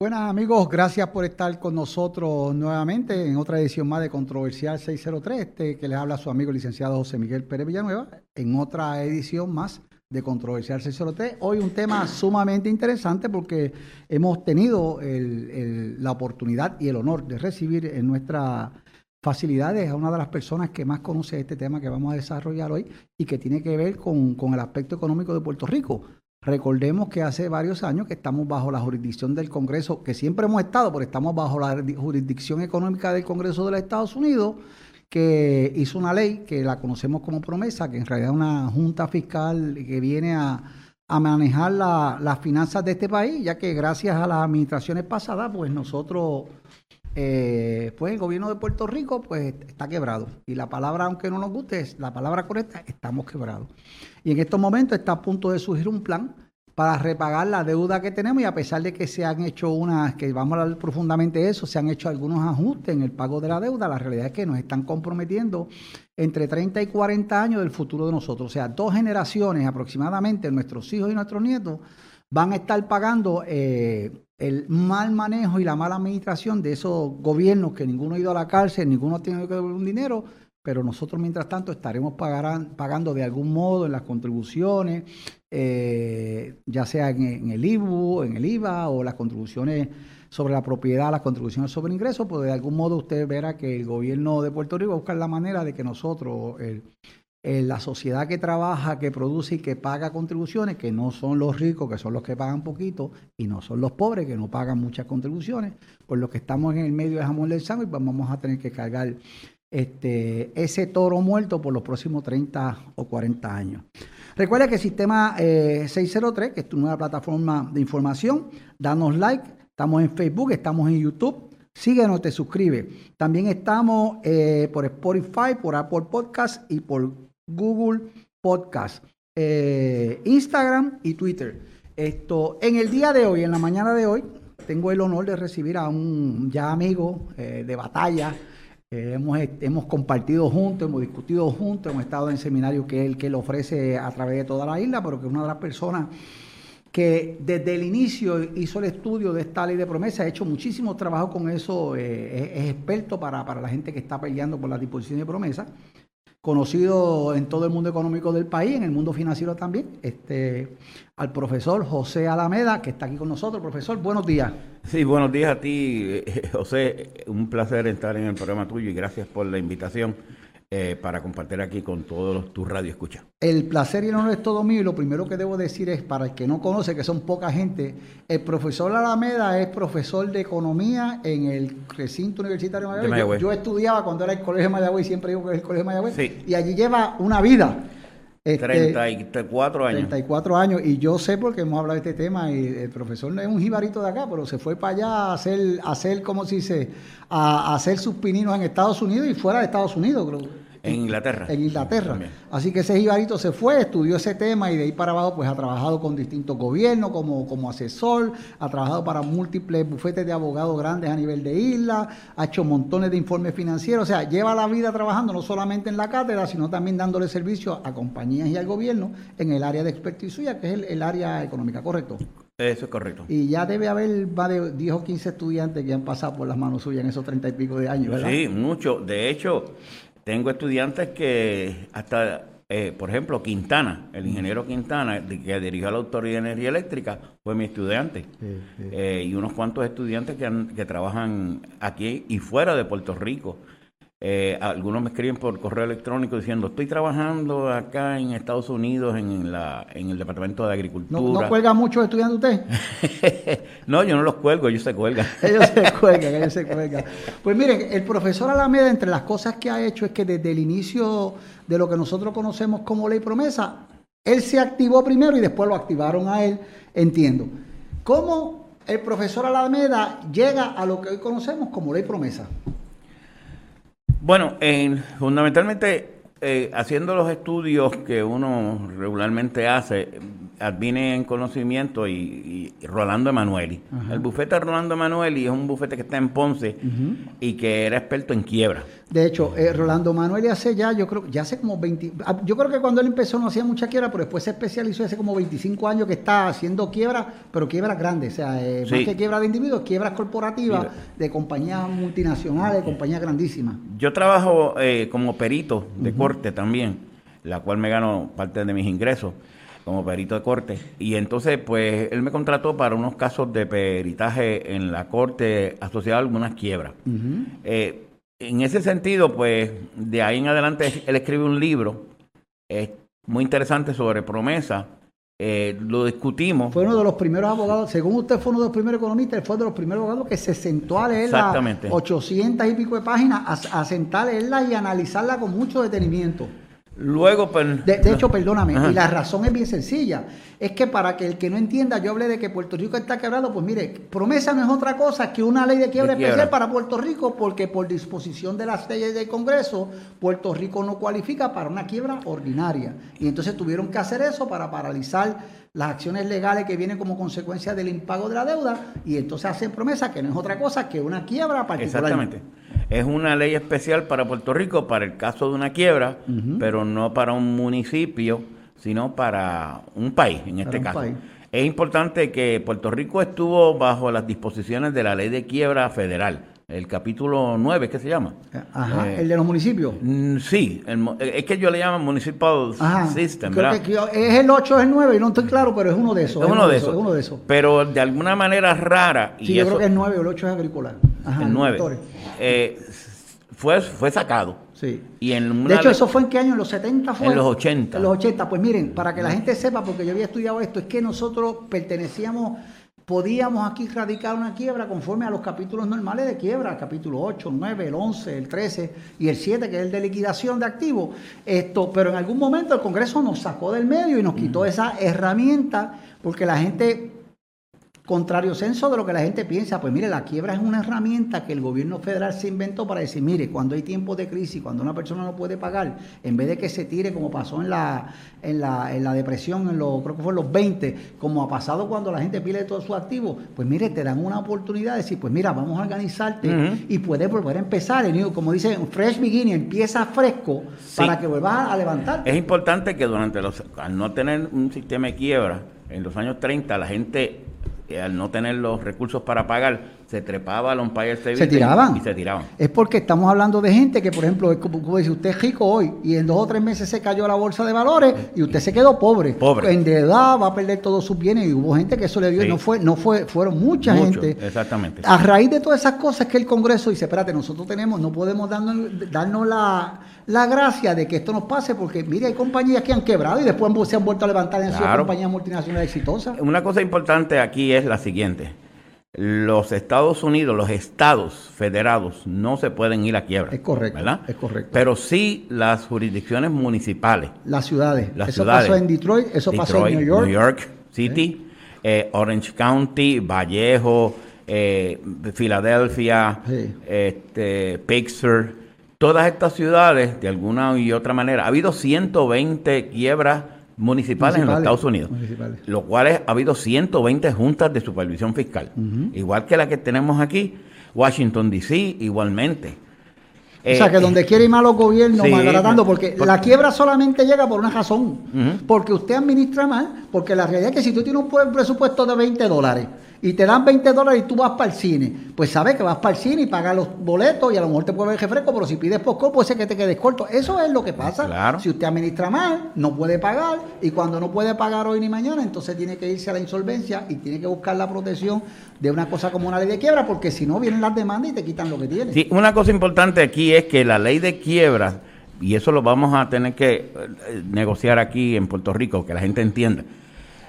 Buenas amigos, gracias por estar con nosotros nuevamente en otra edición más de Controversial 603, este que les habla su amigo licenciado José Miguel Pérez Villanueva, en otra edición más de Controversial 603. Hoy un tema sumamente interesante porque hemos tenido la oportunidad y el honor de recibir en nuestras facilidades a una de las personas que más conoce este tema que vamos a desarrollar hoy y que tiene que ver con, con el aspecto económico de Puerto Rico. Recordemos que hace varios años que estamos bajo la jurisdicción del Congreso, que siempre hemos estado, pero estamos bajo la jurisdicción económica del Congreso de los Estados Unidos, que hizo una ley que la conocemos como promesa, que en realidad es una junta fiscal que viene a, manejar las finanzas de este país, ya que gracias a las administraciones pasadas, pues nosotros eh, pues el gobierno de Puerto Rico pues está quebrado. Y la palabra, aunque no nos guste, es la palabra correcta, estamos quebrados. Y en estos momentos está a punto de surgir un plan para repagar la deuda que tenemos y a pesar de que se han hecho unas, que vamos a hablar profundamente de eso, se han hecho algunos ajustes en el pago de la deuda, la realidad es que nos están comprometiendo entre 30 y 40 años del futuro de nosotros. O sea, dos generaciones aproximadamente, nuestros hijos y nuestros nietos, van a estar pagando eh, el mal manejo y la mala administración de esos gobiernos que ninguno ha ido a la cárcel, ninguno ha tenido que devolver un dinero, pero nosotros mientras tanto estaremos pagando de algún modo en las contribuciones, eh, ya sea en, el IBU, en el IVA o las contribuciones sobre la propiedad, las contribuciones sobre ingresos, pues de algún modo usted verá que el gobierno de Puerto Rico va la manera de que nosotros, el, la sociedad que trabaja, que produce y que paga contribuciones, que no son los ricos, que son los que pagan poquito, y no son los pobres, que no pagan muchas contribuciones, por lo que estamos en el medio de jamón del y pues vamos a tener que cargar este, ese toro muerto por los próximos 30 o 40 años. Recuerda que el sistema 603, eh, que es tu nueva plataforma de información, danos like, estamos en Facebook, estamos en YouTube, síguenos, te suscribe. También estamos eh, por Spotify, por Apple Podcast y por Google Podcast, eh, Instagram y Twitter. Esto, en el día de hoy, en la mañana de hoy, tengo el honor de recibir a un ya amigo eh, de batalla. Eh, hemos, hemos, compartido juntos, hemos discutido juntos, hemos estado en el seminario que él, que él ofrece a través de toda la isla, pero que es una de las personas que desde el inicio hizo el estudio de esta ley de promesa, ha hecho muchísimo trabajo con eso, es, es, experto para, para la gente que está peleando por la disposición de promesa conocido en todo el mundo económico del país, en el mundo financiero también, este, al profesor José Alameda, que está aquí con nosotros. Profesor, buenos días. Sí, buenos días a ti, eh, José. Un placer estar en el programa tuyo y gracias por la invitación. Eh, para compartir aquí con todos tus radioescuchas. El placer y el honor es todo mío y lo primero que debo decir es, para el que no conoce, que son poca gente, el profesor Alameda es profesor de economía en el recinto universitario de Mayagüez. Yo, estudiaba cuando era el Colegio de Mayagüez, siempre digo que es el Colegio de Mayagüez, y allí lleva una vida. 34 este, años. 34 años. Y yo sé porque hemos hablado de este tema y el profesor no es un jibarito de acá, pero se fue para allá a hacer, a hacer como si se, a, hacer sus pininos en Estados Unidos y fuera de Estados Unidos, creo. En Inglaterra. En Inglaterra. Así que ese jibarito se fue, estudió ese tema y de ahí para abajo pues ha trabajado con distintos gobiernos como, como asesor, ha trabajado para múltiples bufetes de abogados grandes a nivel de isla, ha hecho montones de informes financieros, o sea, lleva la vida trabajando no solamente en la cátedra, sino también dándole servicio a compañías y al gobierno en el área de expertise suya, que es el, área económica, ¿correcto? Eso es correcto. Y ya debe haber más de 10 o 15 estudiantes que han pasado por las manos suyas en esos 30 y pico de años, ¿verdad? Sí, mucho. De hecho, tengo estudiantes que hasta, eh, por ejemplo, Quintana, el ingeniero Quintana, que dirigió la Autoridad de Energía Eléctrica, fue mi estudiante. Eh, y unos cuantos estudiantes que, que trabajan aquí y fuera de Puerto Rico. Eh, algunos me escriben por correo electrónico diciendo, estoy trabajando acá en Estados Unidos en, la, en el Departamento de Agricultura. ¿No, cuelga mucho estudiando usted? no, yo no los cuelgo, ellos se cuelgan. ellos se cuelgan, ellos se cuelgan. Pues miren, el profesor Alameda, entre las cosas que ha hecho es que desde el inicio de lo que nosotros conocemos como ley promesa, él se activó primero y después lo activaron a él, entiendo. ¿Cómo el profesor Alameda llega a lo que hoy conocemos como ley promesa? Bueno, fundamentalmente eh, haciendo los estudios que uno regularmente hace, adviene en conocimiento y, Rolando Emanueli. El bufete de Rolando Emanueli es un bufete que está en Ponce y que era experto en quiebra. De hecho, eh, Rolando Emanueli hace ya, yo creo, ya hace como 20, ah, yo creo que cuando él empezó no hacía mucha quiebra, pero después se especializó hace como 25 años que está haciendo quiebra, pero quiebras grandes, o sea, eh, más que quiebra de individuos, quiebras corporativas de compañías multinacionales, compañías grandísimas. Yo trabajo eh, como perito de corte también, la cual me gano parte de mis ingresos como perito de corte. Y entonces, pues, él me contrató para unos casos de peritaje en la corte asociado a algunas quiebras. Eh, en ese sentido, pues, de ahí en adelante, él escribe un libro muy interesante sobre promesa. Eh, lo discutimos. Fue uno de los primeros abogados, según usted fue uno de los primeros economistas, fue de los primeros abogados que se sentó a leer las 800 y pico de páginas, a, a sentar a leerla y analizarla con mucho detenimiento. Luego, pues, de, hecho, perdóname, y la razón es bien sencilla. Es que para que el que no entienda, yo hablé de que Puerto Rico está quebrado, pues mire, promesa no es otra cosa que una ley de quiebra, especial para Puerto Rico, porque por disposición de las leyes del Congreso, Puerto Rico no cualifica para una quiebra ordinaria. Y entonces tuvieron que hacer eso para paralizar las acciones legales que vienen como consecuencia del impago de la deuda, y entonces hacen promesa que no es otra cosa que una quiebra particular. Exactamente. Es una ley especial para Puerto Rico para el caso de una quiebra, pero no para un municipio, sino para un país, en este caso. Es importante que Puerto Rico estuvo bajo las disposiciones de la ley de quiebra federal, el capítulo 9, ¿qué se llama? Ajá, eh, el de los municipios. Mm, sí, es que yo le llamo Municipal System, ¿verdad? es el 8, es el 9, y no estoy claro, pero es uno de esos. Es, uno, de esos, es uno de esos. Pero de alguna manera rara. Sí, yo creo que es 9, el 8 es agrícola. Ajá, el 9. Eh, fue, fue sacado. Sí. Y en de hecho, ¿eso fue en qué año? ¿En los 70 fue? En los 80. En los 80. Pues miren, para que la gente sepa, porque yo había estudiado esto, es que nosotros pertenecíamos, podíamos aquí radicar una quiebra conforme a los capítulos normales de quiebra, el capítulo 8, el 9, el 11, el 13 y el 7, que es el de liquidación de activos. Esto, pero en algún momento el Congreso nos sacó del medio y nos quitó esa herramienta porque la gente contrario censo de lo que la gente piensa. Pues mire, la quiebra es una herramienta que el gobierno federal se inventó para decir, mire, cuando hay tiempos de crisis, cuando una persona no puede pagar, en vez de que se tire como pasó en la, en la, en la depresión, en los, creo que fue en los 20, como ha pasado cuando la gente pierde todos sus activos, pues mire, te dan una oportunidad de decir, pues mira, vamos a organizarte y puedes volver a empezar. Como dice, fresh beginning, empieza fresco para que vuelvas a levantar. Es importante que durante los, al no tener un sistema de quiebra, en los años 30 la gente al no tener los recursos para pagar, se trepaba al Empire State se tiraban. y se tiraban. Es porque estamos hablando de gente que, por ejemplo, como, dice, usted es rico hoy y en dos o tres meses se cayó la bolsa de valores y usted se quedó pobre. Pobre. En edad va a perder todos sus bienes y hubo gente que eso le dio y no fue, no fue, fueron mucha gente. Exactamente. A raíz de todas esas cosas que el Congreso dice, espérate, nosotros tenemos, no podemos darnos, darnos la, la gracia de que esto nos pase porque, mire, hay compañías que han quebrado y después se han vuelto a levantar en claro. compañías multinacionales exitosas. Una cosa importante aquí es la siguiente los Estados Unidos, los estados federados, no se pueden ir a quiebra. Es correcto. ¿verdad? Es correcto. Pero sí las jurisdicciones municipales. Las ciudades. eso pasó en Detroit, eso pasó en New York. New York City, eh, Orange County, Vallejo, eh, Filadelfia, este, Pittsburgh. Todas estas ciudades, de alguna y otra manera, ha habido 120 quiebras municipales, en los Estados Unidos, lo cual ha habido 120 juntas de supervisión fiscal, igual que la que tenemos aquí, Washington DC igualmente. O sea, que eh, donde quiere ir malos gobiernos, sí, maltratando, porque, la quiebra solamente llega por una razón, porque usted administra mal, porque la realidad es que si tú tienes un presupuesto de 20 dólares, y te dan 20 dólares y tú vas para el cine, pues sabes que vas para el cine y pagas los boletos y a lo mejor te puede ver refresco, pero si pides poco, puede ser que te quedes corto. Eso es lo que pasa. Claro. Si usted administra mal, no puede pagar y cuando no puede pagar hoy ni mañana, entonces tiene que irse a la insolvencia y tiene que buscar la protección de una cosa como una ley de quiebra, porque si no vienen las demandas y te quitan lo que tienes. Sí, una cosa importante aquí es que la ley de quiebra, y eso lo vamos a tener que eh, negociar aquí en Puerto Rico, que la gente entienda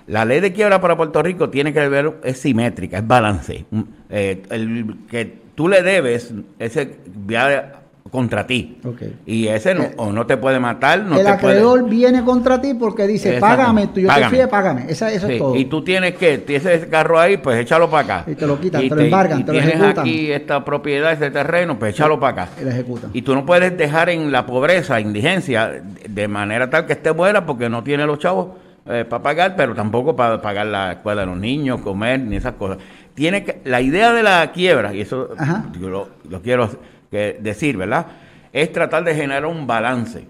la ley de quiebra para Puerto Rico tiene que ver, es simétrica, es balance. Mm, eh, el que tú le debes, ese viaje contra ti. Y ese no, eh, o no te puede matar, no el acreedor viene contra ti porque dice, págame, tú, yo págame. te fíe, págame. eso es todo. Y tú tienes que, tienes ese carro ahí, pues échalo para acá. Y te lo quitan, te, lo embargan, te lo ejecutan. tienes aquí esta propiedad, este terreno, pues échalo para acá. Y lo ejecutan. Y tú no puedes dejar en la pobreza, indigencia, de manera tal que esté buena porque no tiene los chavos eh, para pagar, pero tampoco para pagar la escuela de los niños, comer, ni esas cosas. Tiene que, la idea de la quiebra, y eso yo lo, lo quiero decir, ¿verdad? Es tratar de generar un balance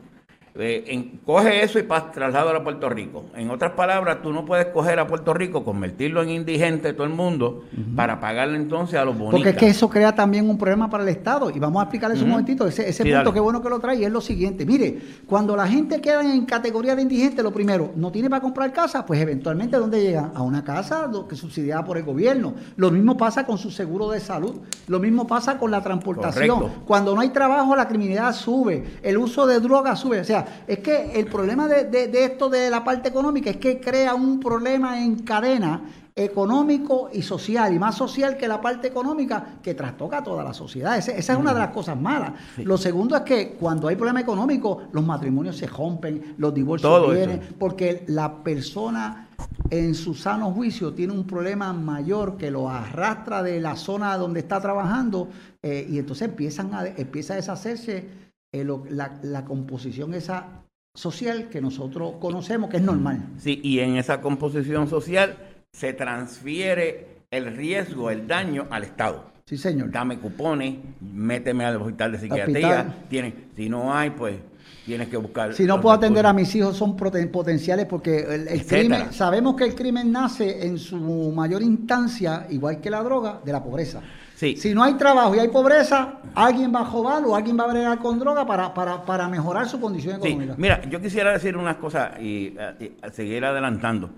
eh, coge eso y traslado a Puerto Rico. En otras palabras, tú no puedes coger a Puerto Rico, convertirlo en indigente todo el mundo, para pagarle entonces a los bonitos. Porque es que eso crea también un problema para el Estado. Y vamos a explicarles un momentito. Ese, ese punto, qué bueno que lo trae, y es lo siguiente. Mire, cuando la gente queda en categoría de indigente, lo primero, no tiene para comprar casa, pues eventualmente, ¿dónde llegan? A una casa que subsidiada por el gobierno. Lo mismo pasa con su seguro de salud. Lo mismo pasa con la transportación. Cuando no hay trabajo, la criminalidad sube. El uso de drogas sube. O sea, es que el problema de, esto de la parte económica es que crea un problema en cadena económico y social, y más social que la parte económica que trastoca a toda la sociedad. Esa, es una de las cosas malas. Lo segundo es que cuando hay problema económico, los matrimonios se rompen, los divorcios vienen, porque la persona en su sano juicio tiene un problema mayor que lo arrastra de la zona donde está trabajando eh, y entonces empiezan a, empieza a deshacerse eh, la, composición esa social que nosotros conocemos, que es normal. Sí, y en esa composición social se transfiere el riesgo, el daño al Estado. Sí, señor. Dame cupones, méteme al hospital de psiquiatría. Tiene, si no hay, pues tienes que buscar. Si no puedo atender a mis hijos, son potenciales porque el, crimen, sabemos que el crimen nace en su mayor instancia, igual que la droga, de la pobreza. Si no hay trabajo y hay pobreza, alguien va a jobar o alguien va a bregar con droga para, para, mejorar su condición económica. Mira, yo quisiera decir unas cosas y, seguir adelantando.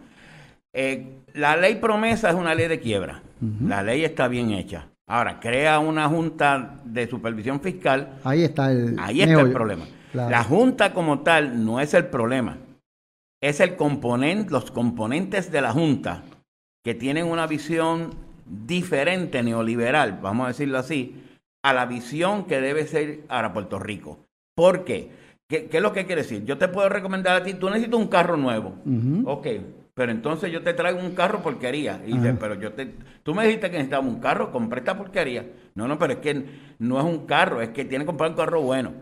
Eh, la ley promesa es una ley de quiebra. La ley está bien hecha. Ahora, crea una junta de supervisión fiscal. Ahí está el, ahí está el problema. La junta como tal no es el problema. Es el componente, los componentes de la junta que tienen una visión diferente neoliberal, vamos a decirlo así, a la visión que debe ser ahora Puerto Rico. ¿Por qué? ¿Qué, es lo que quiere decir? Yo te puedo recomendar a ti, tú necesitas un carro nuevo. Ok, pero entonces yo te traigo un carro porquería. Y pero yo te, tú me dijiste que necesitaba un carro, compré esta porquería. No, no, pero es que no es un carro, es que tiene que comprar un carro bueno.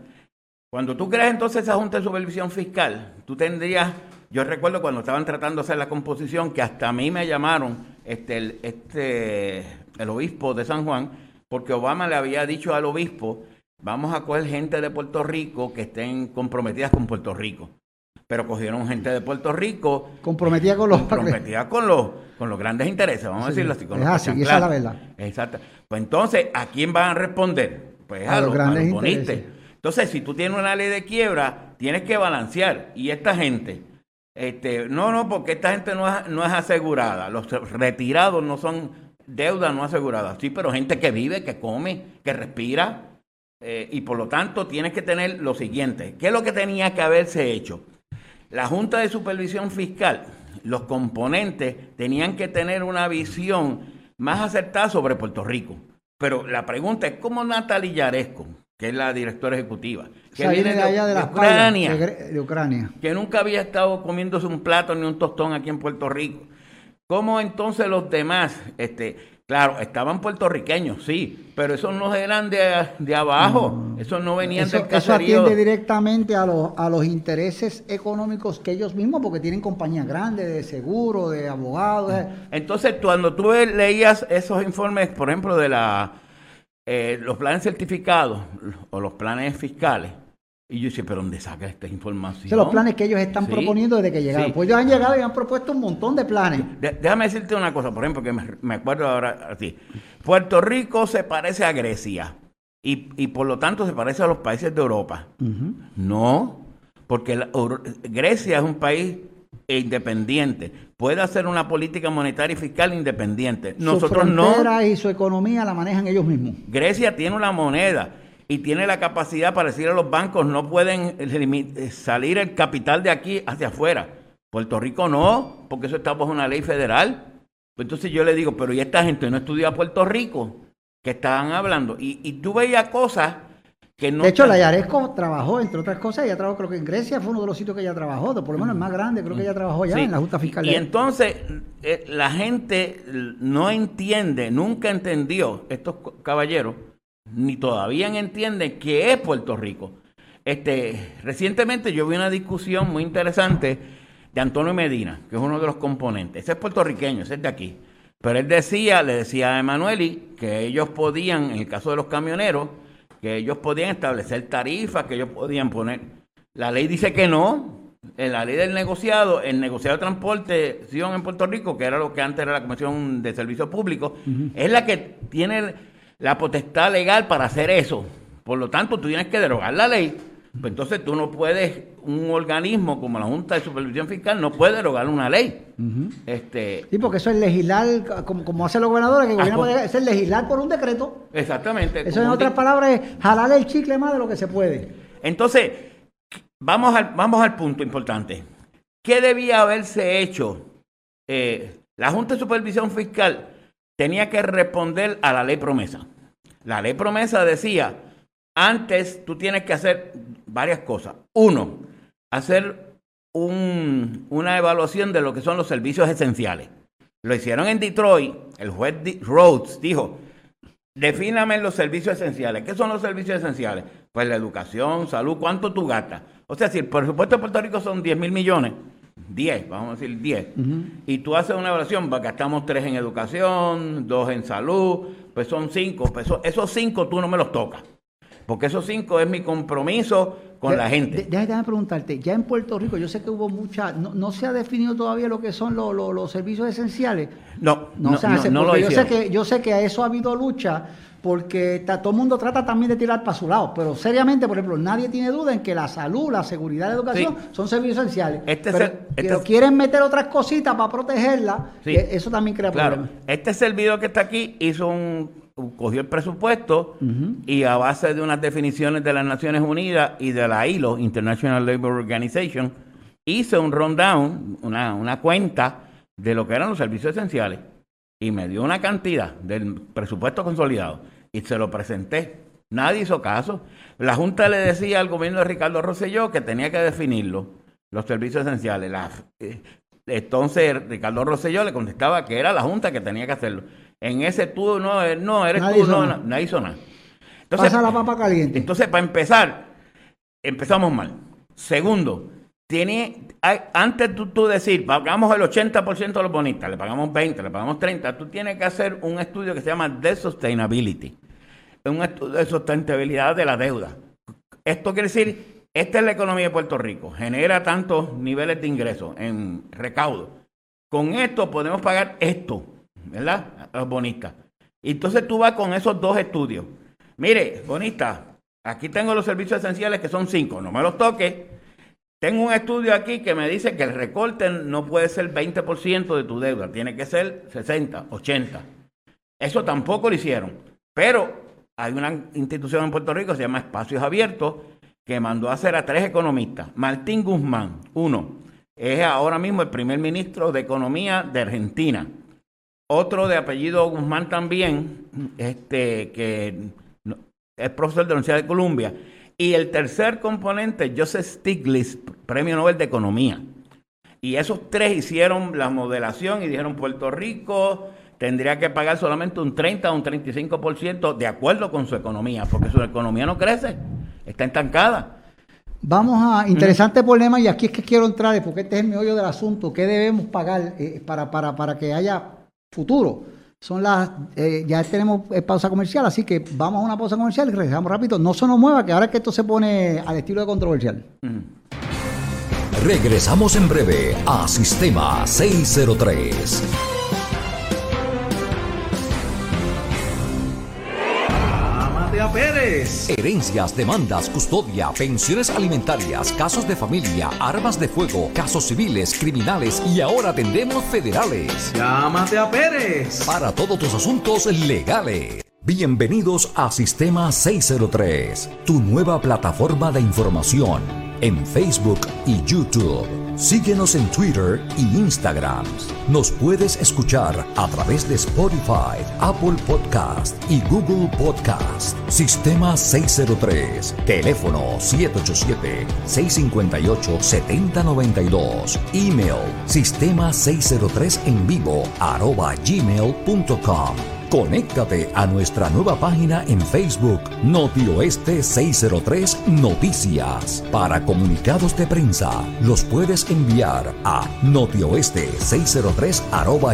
Cuando tú creas entonces esa Junta de Supervisión Fiscal, tú tendrías, yo recuerdo cuando estaban tratando de hacer la composición, que hasta a mí me llamaron este, el, este, el obispo de San Juan, porque Obama le había dicho al obispo, vamos a coger gente de Puerto Rico que estén comprometidas con Puerto Rico. Pero cogieron gente de Puerto Rico. Comprometida con los... Comprometida con los, con los grandes intereses, vamos a decirlo así. Con es así, esa es la verdad. Exacto. Pues entonces, ¿a quién van a responder? Pues a, los, grandes intereses. Entonces, si tú tienes una ley de quiebra, tienes que balancear. Y esta gente este, no, no, porque esta gente no es, no es asegurada. Los retirados no son deuda no asegurada. Sí, pero gente que vive, que come, que respira. Eh, y por lo tanto tienes que tener lo siguiente. ¿Qué es lo que tenía que haberse hecho? La Junta de Supervisión Fiscal, los componentes tenían que tener una visión más acertada sobre Puerto Rico. Pero la pregunta es, ¿cómo Natalia Yaresco, que es la directora ejecutiva, que viene de, allá de, Ucrania, de, Ucrania, que nunca había estado comiéndose un plato ni un tostón aquí en Puerto Rico. ¿Cómo entonces los demás, este, claro, estaban puertorriqueños, sí, pero esos no eran de, de abajo, esos no venían eso, del caserío. Eso atiende directamente a los, a los intereses económicos que ellos mismos, porque tienen compañías grandes de seguro, de abogados. Entonces, cuando tú leías esos informes, por ejemplo, de la eh, los planes certificados o los planes fiscales, y yo decía, ¿pero dónde saca esta información? Son los planes que ellos están proponiendo desde que llegaron. Pues ellos han llegado y han propuesto un montón de planes. déjame decirte una cosa, por ejemplo, que me, acuerdo ahora así. Puerto Rico se parece a Grecia y, y, por lo tanto se parece a los países de Europa. No, porque Grecia es un país independiente puede hacer una política monetaria y fiscal independiente. Nosotros su no. y su economía la manejan ellos mismos. Grecia tiene una moneda y tiene la capacidad para decir a los bancos no pueden salir el capital de aquí hacia afuera. Puerto Rico no, porque eso está bajo una ley federal. Pues entonces yo le digo, pero ¿y esta gente no estudia a Puerto Rico? Que estaban hablando. Y, y tú veías cosas de hecho, la Yaresco trabajó, entre otras cosas, ella trabajó, creo que en Grecia fue uno de los sitios que ella trabajó, por lo menos el más grande, creo que ella trabajó ya en la Junta Fiscal. Y, entonces, eh, la gente no entiende, nunca entendió, estos caballeros, ni todavía entienden qué es Puerto Rico. Este, recientemente yo vi una discusión muy interesante de Antonio Medina, que es uno de los componentes. Ese es puertorriqueño, ese es de aquí. Pero él decía, le decía a Emanueli que ellos podían, en el caso de los camioneros, que ellos podían establecer tarifas, que ellos podían poner. La ley dice que no. En la ley del negociado, el negociado de transporte en Puerto Rico, que era lo que antes era la Comisión de Servicios Públicos, es la que tiene la potestad legal para hacer eso. Por lo tanto, tú tienes que derogar la ley pues entonces tú no puedes, un organismo como la Junta de Supervisión Fiscal no puede derogar una ley. este, sí, porque eso es legislar, como, como hacen los gobernadores, que el gobierno puede, es legislar por un decreto. Exactamente. Eso en otras palabras es jalar el chicle más de lo que se puede. Entonces, vamos al, vamos al punto importante. ¿Qué debía haberse hecho? Eh, la Junta de Supervisión Fiscal tenía que responder a la ley promesa. La ley promesa decía, antes tú tienes que hacer varias cosas. Uno, hacer una evaluación de lo que son los servicios esenciales. Lo hicieron en Detroit. El juez Rhodes dijo, defíname los servicios esenciales. ¿Qué son los servicios esenciales? Pues la educación, salud, ¿cuánto tú gastas? O sea, si el presupuesto de Puerto Rico son 10 mil millones, 10, vamos a decir 10, y tú haces una evaluación, gastamos 3 en educación, 2 en salud, pues son 5, pues esos 5 tú no me los tocas porque esos cinco es mi compromiso con la gente. Déjame preguntarte, ya en Puerto Rico, yo sé que hubo mucha, no, se ha definido todavía lo que son los servicios esenciales. No, no, no, no, lo yo sé que Yo sé que a eso ha habido lucha, porque todo el mundo trata también de tirar para su lado, pero seriamente, por ejemplo, nadie tiene duda en que la salud, la seguridad, la educación son servicios esenciales. Este pero, este quieren meter otras cositas para protegerla, eh, eso también crea problemas. Este servidor que está aquí hizo un cogió el presupuesto y a base de unas definiciones de las Naciones Unidas y de la ILO, International Labour Organization, hizo un rundown, una, una cuenta de lo que eran los servicios esenciales y me dio una cantidad del presupuesto consolidado y se lo presenté. Nadie hizo caso. La Junta le decía al gobierno de Ricardo Rosselló que tenía que definirlo, los servicios esenciales. Eh, entonces Ricardo Rosselló le contestaba que era la Junta que tenía que hacerlo. En ese tú no, eh, no eres tú, no, no, hizo nada. Entonces, Pasa la papa caliente. Entonces, para empezar, empezamos mal. Segundo, tiene, antes tú, tú decir, pagamos el 80% de los bonistas, le pagamos 20, le pagamos 30, tú tienes que hacer un estudio que se llama de Sustainability. Un estudio de sustentabilidad de la deuda. Esto quiere decir, esta es la economía de Puerto Rico, genera tantos niveles de ingresos en recaudo. Con esto podemos pagar esto. ¿Verdad? Y entonces tú vas con esos dos estudios. Mire, bonista, aquí tengo los servicios esenciales que son cinco, no me los toques. Tengo un estudio aquí que me dice que el recorte no puede ser 20% de tu deuda, tiene que ser 60, 80. Eso tampoco lo hicieron. Pero hay una institución en Puerto Rico, se llama Espacios Abiertos, que mandó a hacer a tres economistas. Martín Guzmán, uno, es ahora mismo el primer ministro de Economía de Argentina. Otro de apellido Guzmán también, este, que es profesor de la Universidad de Columbia. Y el tercer componente, Joseph Stiglitz, Premio Nobel de Economía. Y esos tres hicieron la modelación y dijeron Puerto Rico tendría que pagar solamente un 30 o un 35% de acuerdo con su economía, porque su economía no crece, está estancada. Vamos a, interesante problema, y aquí es que quiero entrar, porque este es el meollo del asunto, ¿qué debemos pagar eh, para, para, para que haya futuro. Son las, eh, ya tenemos eh, pausa comercial, así que vamos a una pausa comercial y regresamos rápido. No se nos mueva, que ahora es que esto se pone al estilo de controversial. Regresamos en breve a Sistema 603. Herencias, demandas, custodia, pensiones alimentarias, casos de familia, armas de fuego, casos civiles, criminales y ahora atendemos federales. Llámate a Pérez. Para todos tus asuntos legales. Bienvenidos a Sistema 603, tu nueva plataforma de información en Facebook y YouTube. Síguenos en Twitter y Instagram. Nos puedes escuchar a través de Spotify, Apple Podcast y Google Podcast. Sistema 603. Teléfono 787-658-7092. Email sistema 603 en vivo. Conéctate a nuestra nueva página en Facebook, Notioeste 603 Noticias. Para comunicados de prensa, los puedes enviar a notioeste603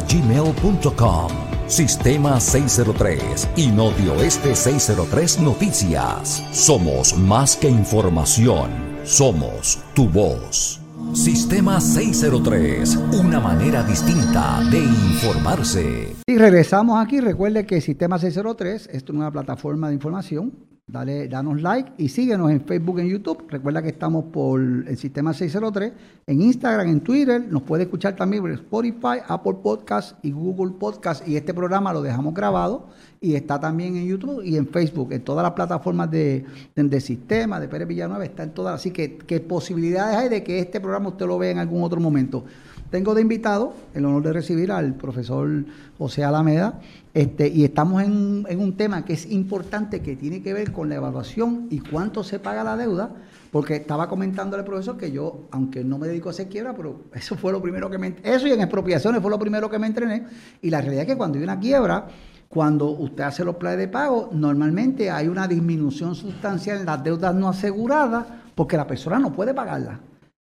gmail.com. Sistema 603 y Notioeste 603 Noticias. Somos más que información, somos tu voz. Sistema 603, una manera distinta de informarse. Y regresamos aquí, recuerde que Sistema 603 es una plataforma de información. Dale, danos like y síguenos en Facebook, en YouTube. Recuerda que estamos por el Sistema 603, en Instagram, en Twitter. Nos puede escuchar también por Spotify, Apple Podcast y Google Podcast. Y este programa lo dejamos grabado y está también en YouTube y en Facebook, en todas las plataformas de, de, sistema, de Pérez Villanueva, está en todas. Así que, ¿qué posibilidades hay de que este programa usted lo vea en algún otro momento? Tengo de invitado el honor de recibir al profesor José Alameda, este, y estamos en, un tema que es importante, que tiene que ver con la evaluación y cuánto se paga la deuda, porque estaba comentando al profesor que yo, aunque no me dedico a hacer quiebra, pero eso fue lo primero que me... Eso y en expropiaciones fue lo primero que me entrené, y la realidad es que cuando hay una quiebra, cuando usted hace los planes de pago, normalmente hay una disminución sustancial en las deudas no aseguradas porque la persona no puede pagarlas.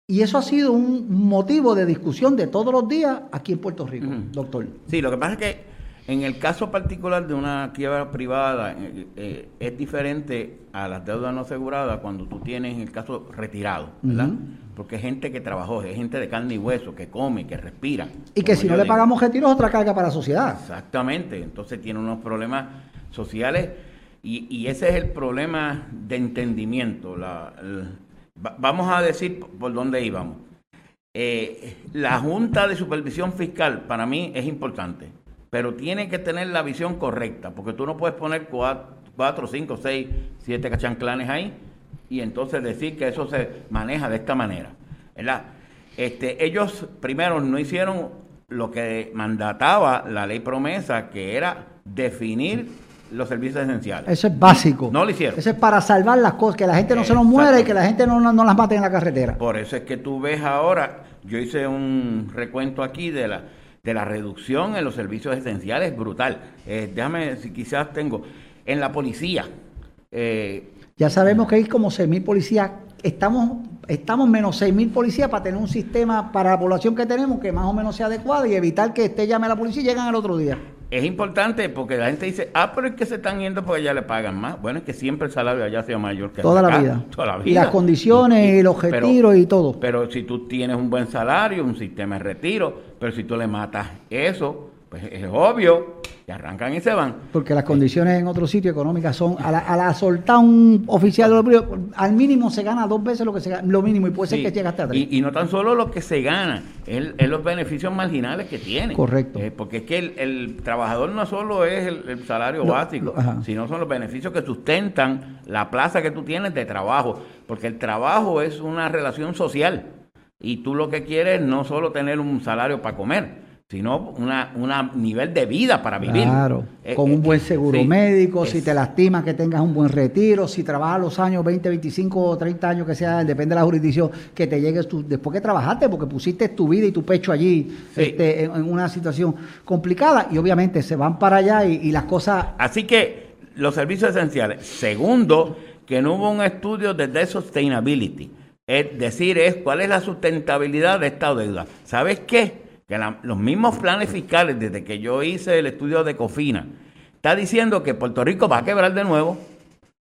Y eso ha sido un motivo de discusión de todos los días aquí en Puerto Rico, doctor. Sí, lo que pasa es que en el caso particular de una quiebra privada eh, eh, es diferente a las deudas no aseguradas cuando tú tienes en el caso retirado, ¿verdad? Porque es gente que trabajó, es gente de carne y hueso, que come, que respira. Y que si no le pagamos retiros, otra carga para la sociedad. Exactamente, entonces tiene unos problemas sociales y, y ese es el problema de entendimiento. La, vamos a decir por dónde íbamos. Eh, la Junta de Supervisión Fiscal para mí es importante, pero tiene que tener la visión correcta, porque tú no puedes poner cuatro, cinco, seis, siete cachanclanes ahí y entonces decir que eso se maneja de esta manera. ¿verdad? Este, ellos primero no hicieron lo que mandataba la ley promesa, que era definir los servicios esenciales. Eso es básico. No lo hicieron. Eso es para salvar las cosas, que la gente no se nos muera y que la gente no, no, las mate en la carretera. Por eso es que tú ves ahora, yo hice un recuento aquí de la, de la reducción en los servicios esenciales, brutal. Eh, déjame, si quizás tengo, en la policía. Eh, ya sabemos que hay como 6.000 policías. Estamos, estamos menos 6.000 policías para tener un sistema para la población que tenemos que más o menos sea adecuado y evitar que esté llame a la policía y llegan al otro día es importante porque la gente dice, ah, pero es que se están yendo porque ya le pagan más. Bueno, es que siempre el salario allá sea mayor que toda, la vida. toda la vida. Y las condiciones y, los retiros y todo. Pero si tú tienes un buen salario, un sistema de retiro, pero si tú le matas eso, pues es obvio que arrancan y se van. Porque las condiciones en otro sitio económicas son, a la, a la soltar un oficial al mínimo se gana dos veces lo que se gana, lo mínimo, y puede ser que llegue hasta tres. Y, no tan solo lo que se gana, es, los beneficios marginales que tiene. Correcto. Eh, porque es que el, trabajador no solo es el, salario básico, sino son los beneficios que sustentan la plaza que tú tienes de trabajo. Porque el trabajo es una relación social. Y tú lo que quieres es no solo tener un salario para comer, sino una, una nivel de vida para vivir. Claro, eh, con un eh, buen seguro médico, si te lastimas que tengas un buen retiro, si trabajas los años 20, 25 o 30 años que sea, depende de la jurisdicción, que te llegues tú, después que trabajaste, porque pusiste tu vida y tu pecho allí este, en, una situación complicada y obviamente se van para allá y, y las cosas... Así que los servicios esenciales. Segundo, que no hubo un estudio de sustainability. Es decir, es cuál es la sustentabilidad de esta deuda. ¿Sabes qué? Que los mismos planes fiscales, desde que yo hice el estudio de Cofina, está diciendo que Puerto Rico va a quebrar de nuevo.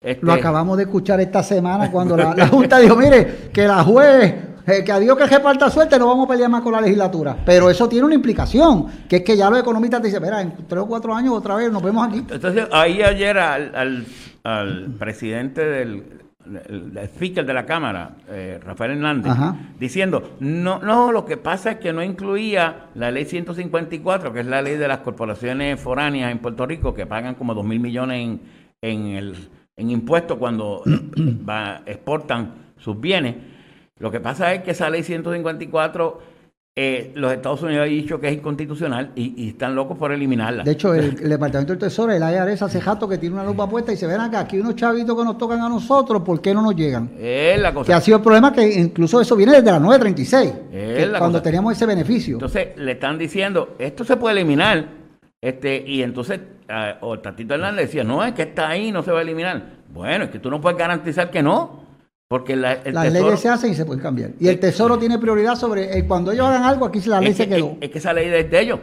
Este Lo acabamos de escuchar esta semana cuando la, Junta dijo, mire, que la juez, eh, que a Dios que reparta suerte, no vamos a pelear más con la legislatura. Pero eso tiene una implicación, que es que ya los economistas te dicen, mira, en tres o cuatro años otra vez nos vemos aquí. Entonces, ahí ayer al, al presidente del, el, speaker de la Cámara, eh, Rafael Hernández, diciendo, no, no, lo que pasa es que no incluía la ley 154, que es la ley de las corporaciones foráneas en Puerto Rico, que pagan como dos mil millones en, en, el, en impuestos cuando exportan sus bienes. Lo que pasa es que esa ley 154 eh, los Estados Unidos han dicho que es inconstitucional y, están locos por eliminarla. De hecho, el, Departamento del Tesoro, el IRS, hace jato que tiene una lupa puesta y se ven acá, aquí unos chavitos que nos tocan a nosotros, ¿por qué no nos llegan? Es la cosa. Que ha sido el problema que incluso eso viene desde la 936, cuando teníamos ese beneficio. Entonces, le están diciendo, esto se puede eliminar, Este, y entonces, uh, o Tatito Hernández decía, no, es que está ahí, no se va a eliminar. Bueno, es que tú no puedes garantizar que no. Porque la, el las leyes se hacen y se pueden cambiar. Y el Tesoro tiene prioridad sobre eh, cuando ellos hagan algo, aquí la ley se quedó. Es, que esa ley es de ellos.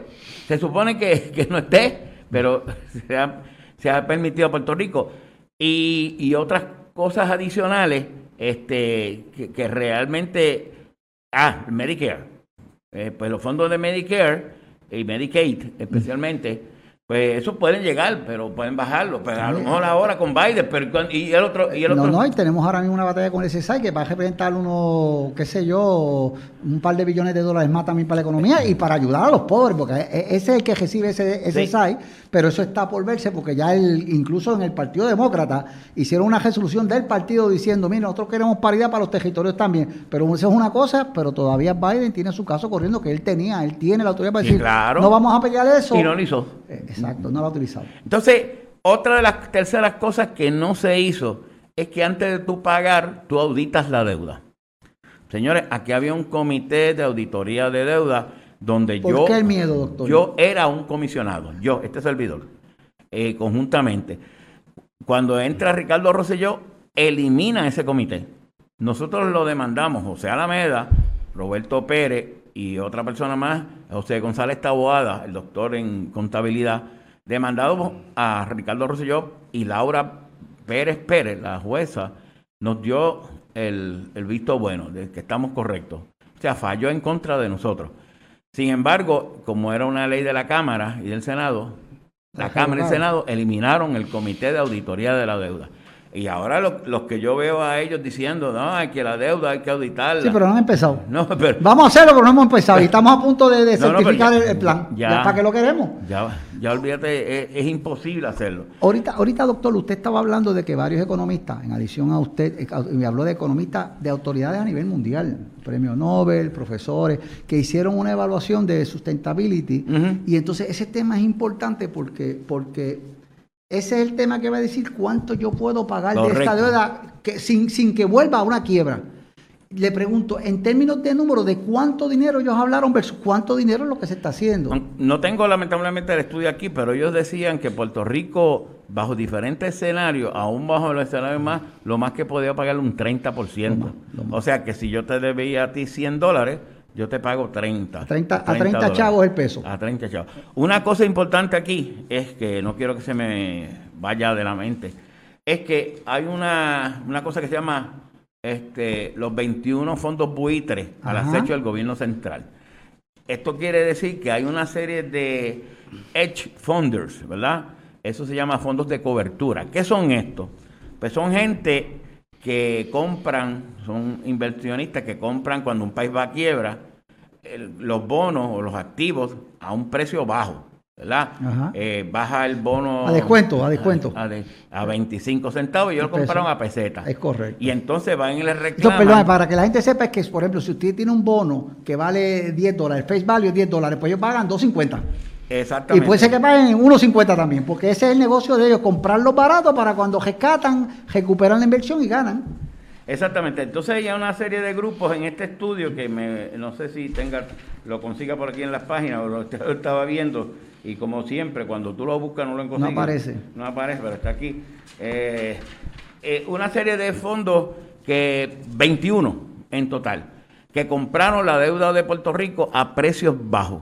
Se supone que, que no esté, pero se ha, se ha, permitido a Puerto Rico. Y, y otras cosas adicionales este, que, que realmente... Ah, Medicare. Eh, pues los fondos de Medicare y Medicaid especialmente pues eso pueden llegar, pero pueden bajarlo. Pero a lo mejor ahora con Biden, pero y el otro, y el otro. No, no, y tenemos ahora mismo una batalla con el SSI que va a representar uno, qué sé yo, un par de billones de dólares más también para la economía y para ayudar a los pobres, porque e, e, ese es el que recibe ese SSI, pero eso está por verse porque ya el, incluso en el Partido Demócrata hicieron una resolución del partido diciendo, mira, nosotros queremos paridad para los territorios también, pero eso es una cosa, pero todavía Biden tiene su caso corriendo que él tenía, él tiene la autoridad para decir, claro. no vamos a pelear eso. Y no lo hizo. Eh, Exacto, no lo ha utilizado. Entonces, otra de las terceras cosas que no se hizo es que antes de tú pagar, tú auditas la deuda. Señores, aquí había un comité de auditoría de deuda donde ¿Por yo... qué el miedo, doctor? Yo era un comisionado, yo, este servidor, eh, conjuntamente. Cuando entra Ricardo Rosselló, elimina ese comité. Nosotros lo demandamos, José Alameda, Roberto Pérez y otra persona más, José González Taboada, el doctor en contabilidad, demandado a Ricardo Rosselló y Laura Pérez Pérez, la jueza, nos dio el, el visto bueno, de que estamos correctos. O sea, falló en contra de nosotros. Sin embargo, como era una ley de la Cámara y del Senado, la Cámara y el Senado eliminaron el Comité de Auditoría de la Deuda. Y ahora los lo que yo veo a ellos diciendo, no, hay que la deuda hay que auditarla. Sí, pero no han empezado. No, pero, Vamos a hacerlo, pero no hemos empezado. Y estamos a punto de, de no, certificar no, ya, el, plan. Ya, ya, ¿Para qué lo queremos? Ya, ya olvídate, es, es, imposible hacerlo. Ahorita, ahorita, doctor, usted estaba hablando de que varios economistas, en adición a usted, me habló de economistas de autoridades a nivel mundial, premio Nobel, profesores, que hicieron una evaluación de sustentability. Uh -huh. Y entonces ese tema es importante porque, porque ese es el tema que va a decir cuánto yo puedo pagar Correcto. de esta deuda que, sin, sin que vuelva a una quiebra. Le pregunto, en términos de número, ¿de cuánto dinero ellos hablaron versus cuánto dinero es lo que se está haciendo? No tengo lamentablemente el estudio aquí, pero ellos decían que Puerto Rico, bajo diferentes escenarios, aún bajo el escenario más, lo más que podía pagar un 30%. Lo más, lo más. O sea que si yo te debía a ti 100 dólares, yo te pago 30. 30 a 30 dólares. chavos el peso. A 30 chavos. Una cosa importante aquí es que no quiero que se me vaya de la mente. Es que hay una, una cosa que se llama este, los 21 fondos buitres al acecho del gobierno central. Esto quiere decir que hay una serie de edge funders, ¿verdad? Eso se llama fondos de cobertura. ¿Qué son estos? Pues son gente que compran, son inversionistas que compran cuando un país va a quiebra el, los bonos o los activos a un precio bajo, ¿verdad? Eh, baja el bono... A descuento, a descuento. A, a, de, a 25 centavos y ellos lo compraron a peseta. Es correcto. Y entonces van y les reclaman... Perdón, para que la gente sepa es que, por ejemplo, si usted tiene un bono que vale 10 dólares, face value es 10 dólares, pues ellos pagan 2.50. Exactamente. Y puede ser que paguen 1.50 también, porque ese es el negocio de ellos, comprarlos baratos para cuando rescatan, recuperan la inversión y ganan. Exactamente. Entonces hay una serie de grupos en este estudio que me, no sé si tenga, lo consiga por aquí en las páginas, o lo, estaba viendo, y como siempre, cuando tú lo buscas no lo consigues. No aparece. No aparece, pero está aquí. Eh, eh, una serie de fondos que, 21 en total, que compraron la deuda de Puerto Rico a precios bajos.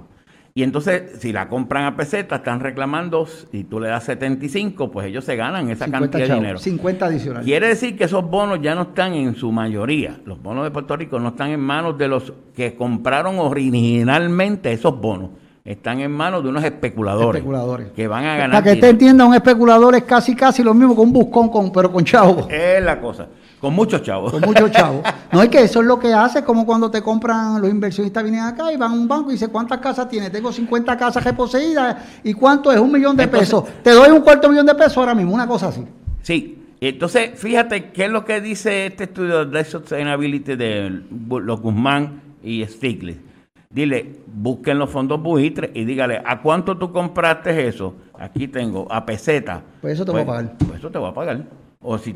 Y entonces, si la compran a peseta, están reclamando, y tú le das 75, pues ellos se ganan esa cantidad de dinero. 50 adicionales. Quiere decir que esos bonos ya no están en su mayoría. Los bonos de Puerto Rico no están en manos de los que compraron originalmente esos bonos. Están en manos de unos especuladores, especuladores. que van a ganar. Para que usted entienda, un especulador es casi casi lo mismo que un buscón, con, pero con chavos. Es la cosa. Con muchos chavos. Con muchos chavos. No es que eso es lo que hace, como cuando te compran, los inversionistas vienen acá y van a un banco y dicen, ¿cuántas casas tienes? Tengo 50 casas reposeídas. ¿Y cuánto es? Un millón de Entonces, pesos. Te doy un cuarto millón de pesos ahora mismo, una cosa así. Sí. Entonces, fíjate qué es lo que dice este estudio de Sustainability de los Guzmán y Stiglitz. Dile, busquen los fondos buitres y dígale, ¿a cuánto tú compraste eso? Aquí tengo, a peseta. Pues eso te pues, voy a pagar. Pues eso te va a pagar. O si,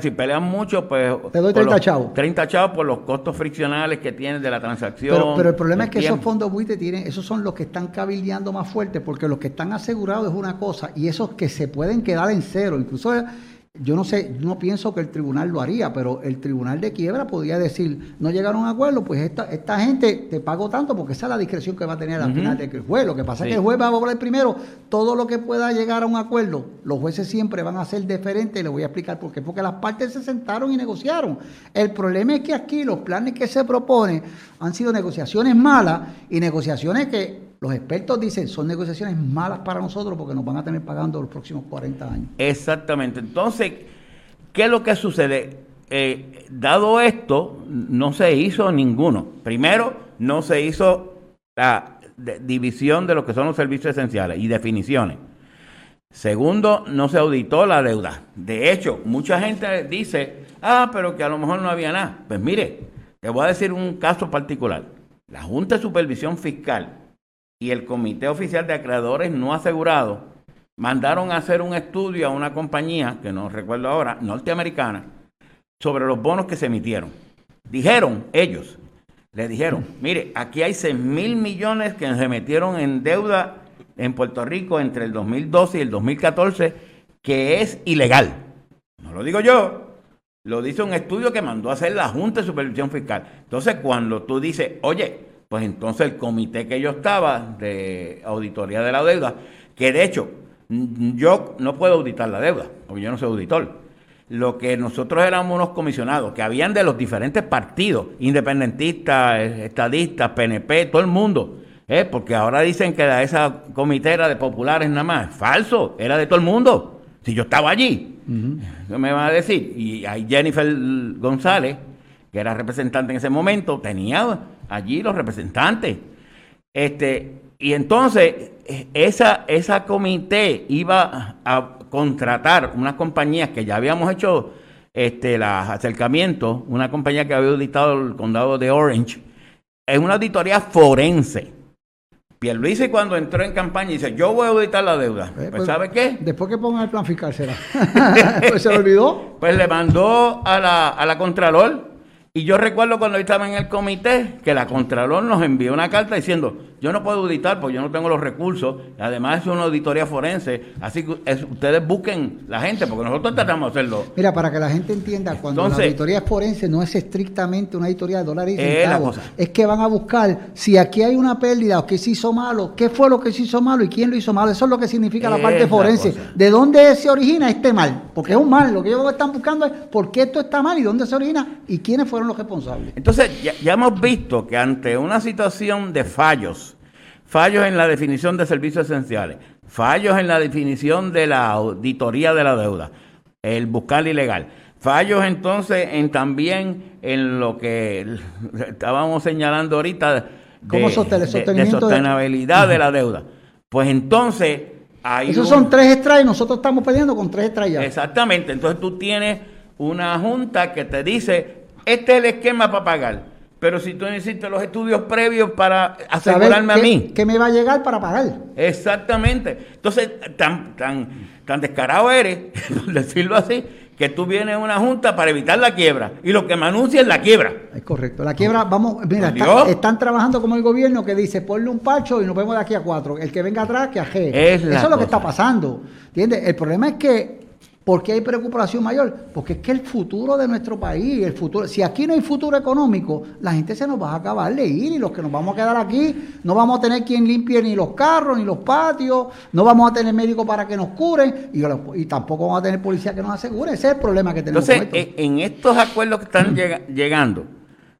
si pelean mucho, pues... Te doy 30 chavos. 30 chavos por los costos friccionales que tienes de la transacción. Pero, el problema es que esos fondos buitres tienen, esos son los que están cabildeando más fuerte, porque los que están asegurados es una cosa, y esos que se pueden quedar en cero, incluso yo no sé, no pienso que el tribunal lo haría, pero el tribunal de quiebra podría decir, no llegaron a acuerdo, pues esta, esta gente te pago tanto porque esa es la discreción que va a tener al final del juez. Lo que pasa es que el juez va a hablar primero todo lo que pueda llegar a un acuerdo. Los jueces siempre van a ser diferentes y les voy a explicar por qué. Porque las partes se sentaron y negociaron. El problema es que aquí los planes que se proponen han sido negociaciones malas y negociaciones que los expertos dicen son negociaciones malas para nosotros porque nos van a tener pagando los próximos 40 años. Exactamente. Entonces, ¿qué es lo que sucede? Eh, dado esto, no se hizo ninguno. Primero, no se hizo la división de lo que son los servicios esenciales y definiciones. Segundo, no se auditó la deuda. De hecho, mucha gente dice, ah, pero que a lo mejor no había nada. Pues mire, te voy a decir un caso particular. La Junta de Supervisión Fiscal y el Comité Oficial de Acreedores no asegurados mandaron a hacer un estudio a una compañía, que no recuerdo ahora, norteamericana, sobre los bonos que se emitieron. Dijeron ellos, le dijeron, mire, aquí hay 6 mil millones que se metieron en deuda en Puerto Rico entre el 2012 y el 2014, que es ilegal. No lo digo yo, lo dice un estudio que mandó a hacer la Junta de Supervisión Fiscal. Entonces, cuando tú dices, oye, pues entonces el comité que yo estaba de auditoría de la deuda, que de hecho yo no puedo auditar la deuda, porque yo no soy auditor. Lo que nosotros éramos unos comisionados, que habían de los diferentes partidos, independentistas, estadistas, PNP, todo el mundo, ¿eh? porque ahora dicen que esa comité era de populares nada más. Falso, era de todo el mundo. Si yo estaba allí, ¿qué me van a decir? Y hay Jennifer González, que era representante en ese momento, tenía allí los representantes. Este, y entonces, esa, esa comité iba a contratar unas compañías que ya habíamos hecho este, los acercamientos, una compañía que había auditado el condado de Orange, es una auditoría forense. Pierluisi cuando entró en campaña dice, yo voy a auditar la deuda. Eh, pues, pues, ¿sabe qué? Después que ponga el plan fiscal será. pues se olvidó. Pues le mandó a la, a la Contralor y yo recuerdo cuando estaba en el comité que la Contralor nos envió una carta diciendo, yo no puedo auditar porque yo no tengo los recursos, además es una auditoría forense, así que ustedes busquen la gente porque nosotros tratamos de hacerlo. Mira, para que la gente entienda, cuando la auditoría forense no es estrictamente una auditoría de dólares y centavos, es, que van a buscar si aquí hay una pérdida o qué se hizo malo, qué fue lo que se hizo malo y quién lo hizo malo, eso es lo que significa la parte forense. ¿De dónde se origina este mal? Porque es un mal, lo que ellos están buscando es por qué esto está mal y dónde se origina y quiénes fueron los responsables. Entonces, ya, hemos visto que ante una situación de fallos, fallos en la definición de servicios esenciales, fallos en la definición de la auditoría de la deuda, el buscar ilegal, fallos entonces en también en lo que estábamos señalando ahorita de, sostenibilidad de, la deuda. Pues entonces... Hay Esos son tres extras y nosotros estamos pidiendo con tres extras ya. Exactamente, entonces tú tienes una junta que te dice este es el esquema para pagar. Pero si tú necesitas los estudios previos para asegurarme a mí. ¿Qué me va a llegar para pagar? Exactamente. Entonces, tan, tan, tan descarado eres, por decirlo así, que tú vienes a una junta para evitar la quiebra. Y lo que me anuncia es la quiebra. Es correcto. La quiebra, vamos, mira, están trabajando como el gobierno que dice, ponle un pacho y nos vemos de aquí a cuatro. El que venga atrás, que aje. Eso es lo que está pasando. ¿Entiendes? El problema es que ¿Por qué hay preocupación mayor? Porque es que el futuro de nuestro país, el futuro, si aquí no hay futuro económico, la gente se nos va a acabar de ir y los que nos vamos a quedar aquí no vamos a tener quien limpie ni los carros ni los patios, no vamos a tener médicos para que nos curen y, tampoco vamos a tener policía que nos asegure. Ese es el problema que tenemos. Entonces, en estos acuerdos que están llegando,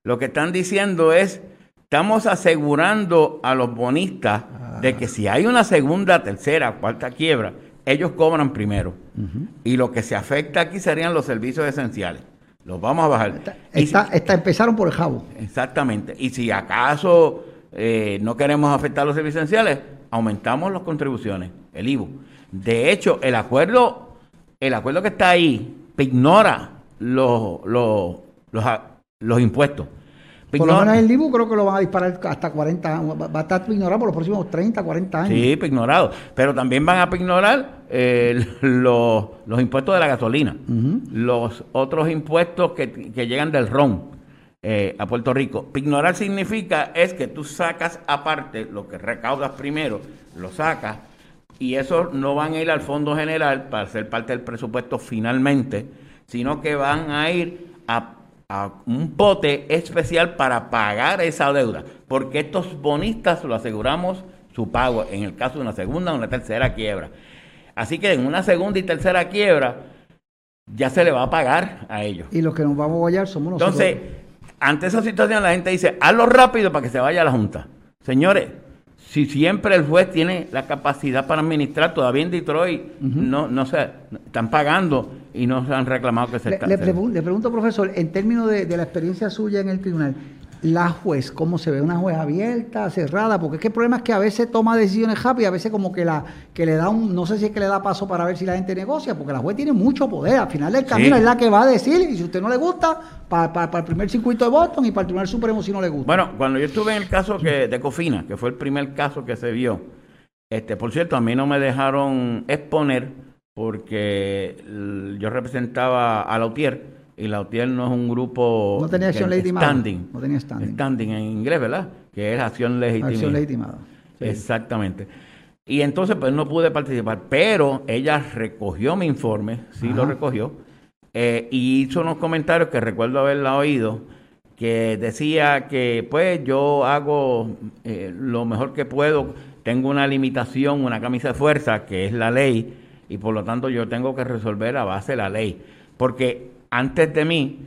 lo que están diciendo es, estamos asegurando a los bonistas de que si hay una segunda, tercera, cuarta quiebra, ellos cobran primero. Y lo que se afecta aquí serían los servicios esenciales. Los vamos a bajar. Está, empezaron por el jabo. Exactamente. Y si acaso eh, no queremos afectar los servicios esenciales, aumentamos las contribuciones, el IVU. De hecho, el acuerdo, el acuerdo que está ahí ignora los, los, los, los impuestos. Por lo menos el IBU creo que lo van a disparar hasta 40 va a estar ignorado por los próximos 30, 40 años. Sí, ignorado. Pero también van a ignorar eh, los, los impuestos de la gasolina, los otros impuestos que, que llegan del ron eh, a Puerto Rico. Ignorar significa es que tú sacas aparte lo que recaudas primero, lo sacas y eso no van a ir al Fondo General para ser parte del presupuesto finalmente, sino que van a ir a, un pote especial para pagar esa deuda, porque estos bonistas lo aseguramos su pago en el caso de una segunda o una tercera quiebra. Así que en una segunda y tercera quiebra ya se le va a pagar a ellos. Y los que nos vamos a guayar somos nosotros. Entonces, ante esa situación la gente dice, hazlo rápido para que se vaya a la Junta. Señores, si siempre el juez tiene la capacidad para administrar, todavía en Detroit no, no se están pagando y no se han reclamado que se le, le, le, pregunto, profesor, en términos de, de, la experiencia suya en el tribunal, la juez, cómo se ve, una juez abierta, cerrada, porque es que el problema es que a veces toma decisiones rápidas, a veces como que la que le da un, no sé si es que le da paso para ver si la gente negocia, porque la juez tiene mucho poder, al final del camino es la que va a decir, y si usted no le gusta, para, el primer circuito de Boston y para el Tribunal Supremo si no le gusta. Bueno, cuando yo estuve en el caso que, de Cofina, que fue el primer caso que se vio, este, por cierto, a mí no me dejaron exponer porque yo representaba a Lautier, y la UTIER no es un grupo no tenía acción legitimada. standing, no tenía standing. Standing en inglés verdad que es acción legitimada. Acción legitimada exactamente. Y entonces pues no pude participar pero ella recogió mi informe sí lo recogió eh, y hizo unos comentarios que recuerdo haberla oído que decía que pues yo hago eh, lo mejor que puedo tengo una limitación una camisa de fuerza que es la ley y por lo tanto yo tengo que resolver a base de la ley porque antes de mí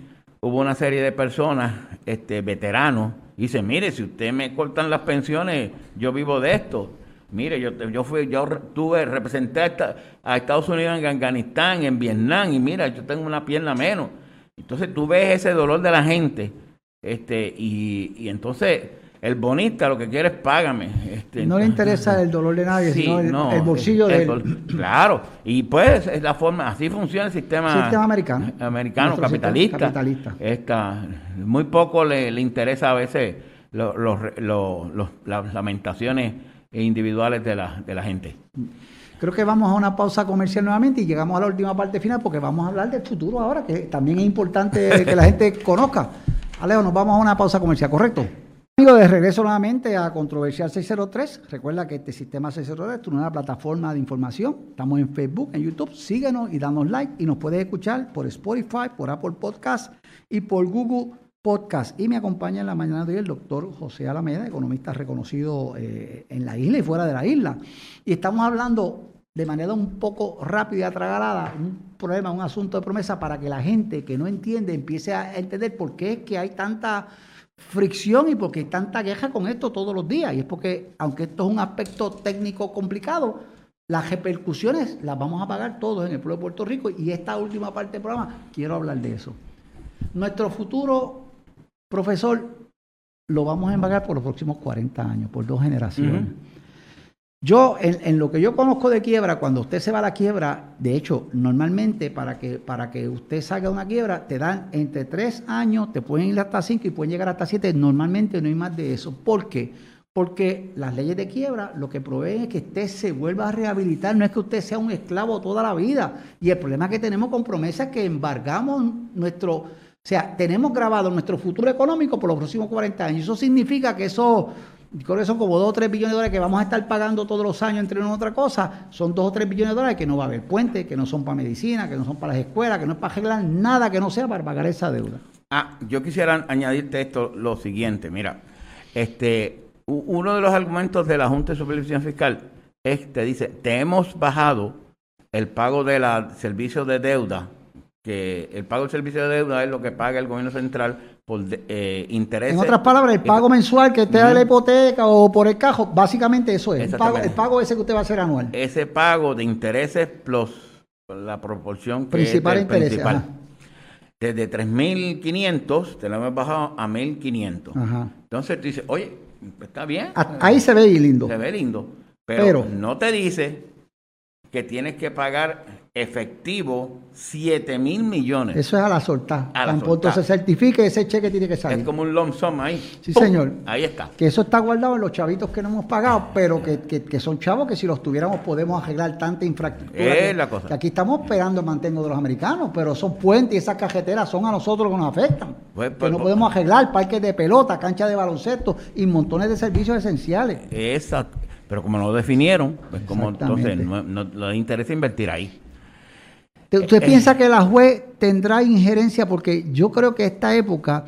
hubo una serie de personas, este, veteranos, y dice, mire, si usted me cortan las pensiones, yo vivo de esto. Mire, yo, yo fui, yo tuve, representé a, Estados Unidos en Afganistán, en Vietnam, y mira, yo tengo una pierna menos. Entonces tú ves ese dolor de la gente, este, y, y entonces el bonista lo que quiere es págame. Este, no le interesa el dolor de nadie, sino el, bolsillo de él. Claro, y pues es la forma, así funciona el sistema, sistema americano, americano capitalista. capitalista. Esta, muy poco le, interesa a veces las lamentaciones individuales de la, de la gente. Creo que vamos a una pausa comercial nuevamente y llegamos a la última parte final porque vamos a hablar del futuro ahora, que también es importante que la gente conozca. Alejo, nos vamos a una pausa comercial, ¿correcto? Amigos, de regreso nuevamente a Controversial 603. Recuerda que este sistema 603 es una plataforma de información. Estamos en Facebook, en YouTube. Síguenos y danos like. Y nos puedes escuchar por Spotify, por Apple Podcast y por Google Podcast. Y me acompaña en la mañana de hoy el doctor José Alameda, economista reconocido eh, en la isla y fuera de la isla. Y estamos hablando de manera un poco rápida y atragalada un problema, un asunto de promesa para que la gente que no entiende empiece a entender por qué es que hay tanta fricción y porque hay tanta queja con esto todos los días. Y es porque, aunque esto es un aspecto técnico complicado, las repercusiones las vamos a pagar todos en el pueblo de Puerto Rico. Y esta última parte del programa, quiero hablar de eso. Nuestro futuro, profesor, lo vamos a embargar por los próximos 40 años, por dos generaciones. Yo, en, lo que yo conozco de quiebra, cuando usted se va a la quiebra, de hecho, normalmente para que, para que usted salga de una quiebra, te dan entre tres años, te pueden ir hasta cinco y pueden llegar hasta siete. Normalmente no hay más de eso. ¿Por qué? Porque las leyes de quiebra lo que proveen es que usted se vuelva a rehabilitar, no es que usted sea un esclavo toda la vida. Y el problema que tenemos con promesas es que embargamos nuestro, o sea, tenemos grabado nuestro futuro económico por los próximos 40 años. Eso significa que eso creo que son como 2 o 3 billones de dólares que vamos a estar pagando todos los años entre una y otra cosa, son 2 o 3 billones de dólares que no va a haber puentes, que no son para medicina, que no son para las escuelas, que no es para arreglar nada que no sea para pagar esa deuda. Ah, yo quisiera añadirte esto lo siguiente, mira, este uno de los argumentos de la Junta de Supervisión Fiscal es te dice, te hemos bajado el pago del servicio de deuda, que el pago del servicio de deuda es lo que paga el gobierno central por eh, intereses. En otras palabras, el pago mensual que te da la hipoteca o por el cajo, básicamente eso es. El pago, el pago, ese que usted va a hacer anual. Ese pago de intereses plus la proporción principal es principal. Desde 3.500 te lo hemos bajado a 1.500. Entonces tú dices, oye, está bien. Ahí se ve lindo. Se ve lindo. pero, no te dice que tienes que pagar efectivo 7 mil millones. Eso es a la soltar. A la se certifique, ese cheque tiene que Es salir. como un lump sum ahí. Sí, ¡Pum! señor. Ahí está. Que eso está guardado en los chavitos que no hemos pagado, pero que, que- que son chavos que si los tuviéramos podemos arreglar tanta infraestructura. Es que, la cosa. que aquí estamos esperando el mantengo de los americanos, pero son puentes y esas cajeteras son a nosotros que nos afectan. Pues, que pues, no pues. podemos arreglar parques de pelota, canchas de baloncesto y montones de servicios esenciales. Exacto. Pero como no lo definieron, pues como entonces no, no, le interesa invertir ahí. ¿Te- ¿Usted Eh, piensa que la juez tendrá injerencia? Porque yo creo que esta época,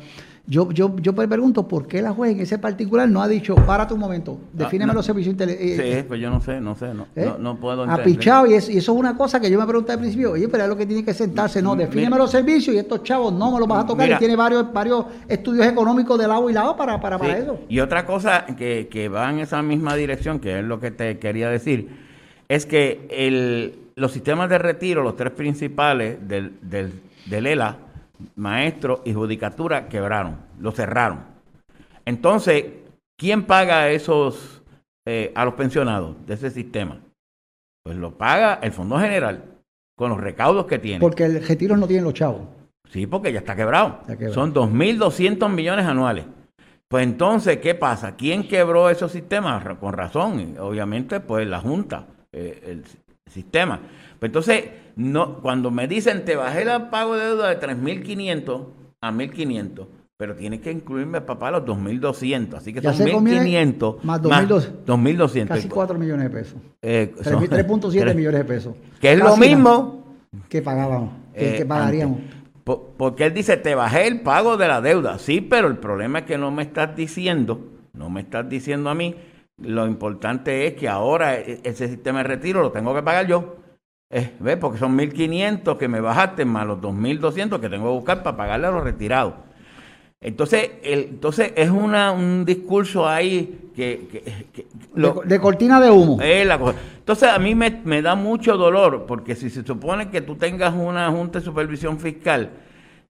yo, yo, yo pregunto por qué la juez en ese particular no ha dicho, párate un momento, defíneme Ah, no. los servicios intele- eh, Sí, pues yo no sé, no sé, no, ¿Eh? no, no puedo entender. Apichado, y, es- y eso es una cosa que yo me pregunté al principio, oye, pero es lo que tiene que sentarse, no, defíneme los servicios y estos chavos no me los vas a tocar Mira. y tiene varios, varios estudios económicos de lado y lado para, para, para Sí, eso. Y otra cosa que, que va en esa misma dirección, que es lo que te quería decir, es que el, los sistemas de retiro, los tres principales del, del, del ELA, maestro y judicatura, quebraron, lo cerraron. Entonces, ¿quién paga esos eh, a los pensionados de ese sistema? Pues lo paga el Fondo General con los recaudos que tiene. Porque el retiro no tienen los chavos. Sí, porque ya está quebrado. Está quebrado. Son 2.200 millones anuales. Pues entonces, ¿qué pasa? ¿Quién quebró esos sistemas? Con razón, obviamente, pues la Junta, eh, el sistema. Pues entonces, no, cuando me dicen, te bajé el pago de deuda de 3.500 a 1.500, pero tienes que incluirme, papá, los 2.200. Así que Ya son se conviene 1.500 más 2.200. 2.200. Casi 4 millones de pesos. Eh, son- 3.7 tres- millones de pesos. Que es lo mismo que pagábamos, que, eh, que pagaríamos. antes. Po- Porque él dice, te bajé el pago de la deuda. Sí, pero el problema es que no me estás diciendo, no me estás diciendo a mí, lo importante es que ahora e- ese sistema de retiro lo tengo que pagar yo. Eh, ¿Ves? Porque son 1.500 que me bajaste más los 2.200 que tengo que buscar para pagarle a los retirados. Entonces, el- entonces es una, un discurso ahí que... que- que- lo- de, de cortina de humo. la. Entonces a mí me, me da mucho dolor porque si se supone que tú tengas una junta de supervisión fiscal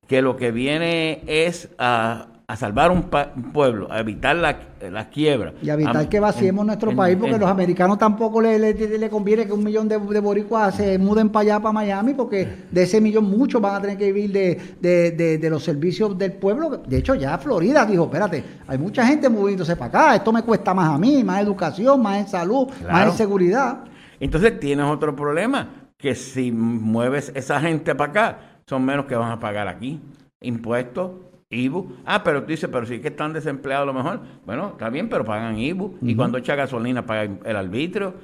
que lo que viene es a, a salvar un, pa- un pueblo, a evitar la, la quiebra. Y evitar A- que vaciemos en- nuestro en- país, porque en- los americanos tampoco le, le, le conviene que un millón de, de boricuas se muden para allá, para Miami, porque de ese millón muchos van a tener que vivir de, de, de- de los servicios del pueblo. De hecho, ya Florida dijo, espérate, hay mucha gente moviéndose para acá, esto me cuesta más a mí, más educación, más en salud, más en seguridad. Entonces tienes otro problema, que si mueves esa gente para acá, son menos que van a pagar aquí. Impuestos, IBU. Ah, pero tú dices, pero sí que están desempleados a lo mejor. Bueno, está bien, pero pagan IBU. Y cuando echa gasolina pagan el arbitrio.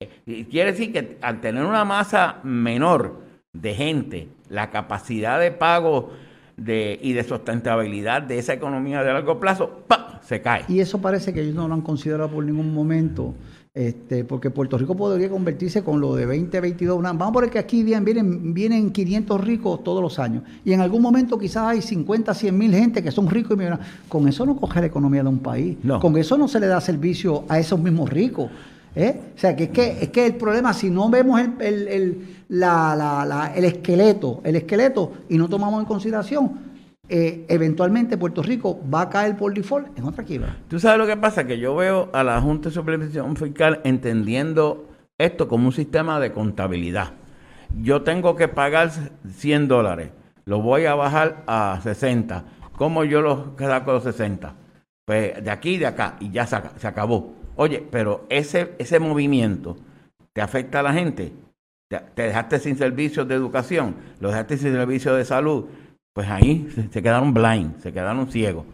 Eh, y quiere decir que al tener una masa menor de gente, la capacidad de pago de, y de sustentabilidad de esa economía de largo plazo, ¡pa! se cae. Y eso parece que ellos no lo han considerado por ningún momento, este, porque Puerto Rico podría convertirse con lo de 2022. una- vamos a poner que aquí vienen, vienen, vienen 500 ricos todos los años. Y en algún momento quizás hay 50, 100 mil gente que son ricos y millonarios. Con eso no coge la economía de un país. No. Con eso no se le da servicio a esos mismos ricos. ¿eh? O sea, que es, que es que el problema, si no vemos el, el- el- la- la- la- el esqueleto, el esqueleto y no tomamos en consideración, eh, eventualmente Puerto Rico va a caer por default en otra quiebra. Tú sabes lo que pasa, que yo veo a la Junta de Supervisión Fiscal entendiendo esto como un sistema de contabilidad. Yo tengo que pagar 100 dólares, lo voy a bajar a 60. ¿Cómo yo los saco los 60? Pues de aquí y de acá, y ya se acabó. Oye, pero ese, ese movimiento te afecta a la gente. Te, te dejaste sin servicios de educación, lo dejaste sin servicios de salud. Pues ahí se, quedaron blind, se quedaron ciegos.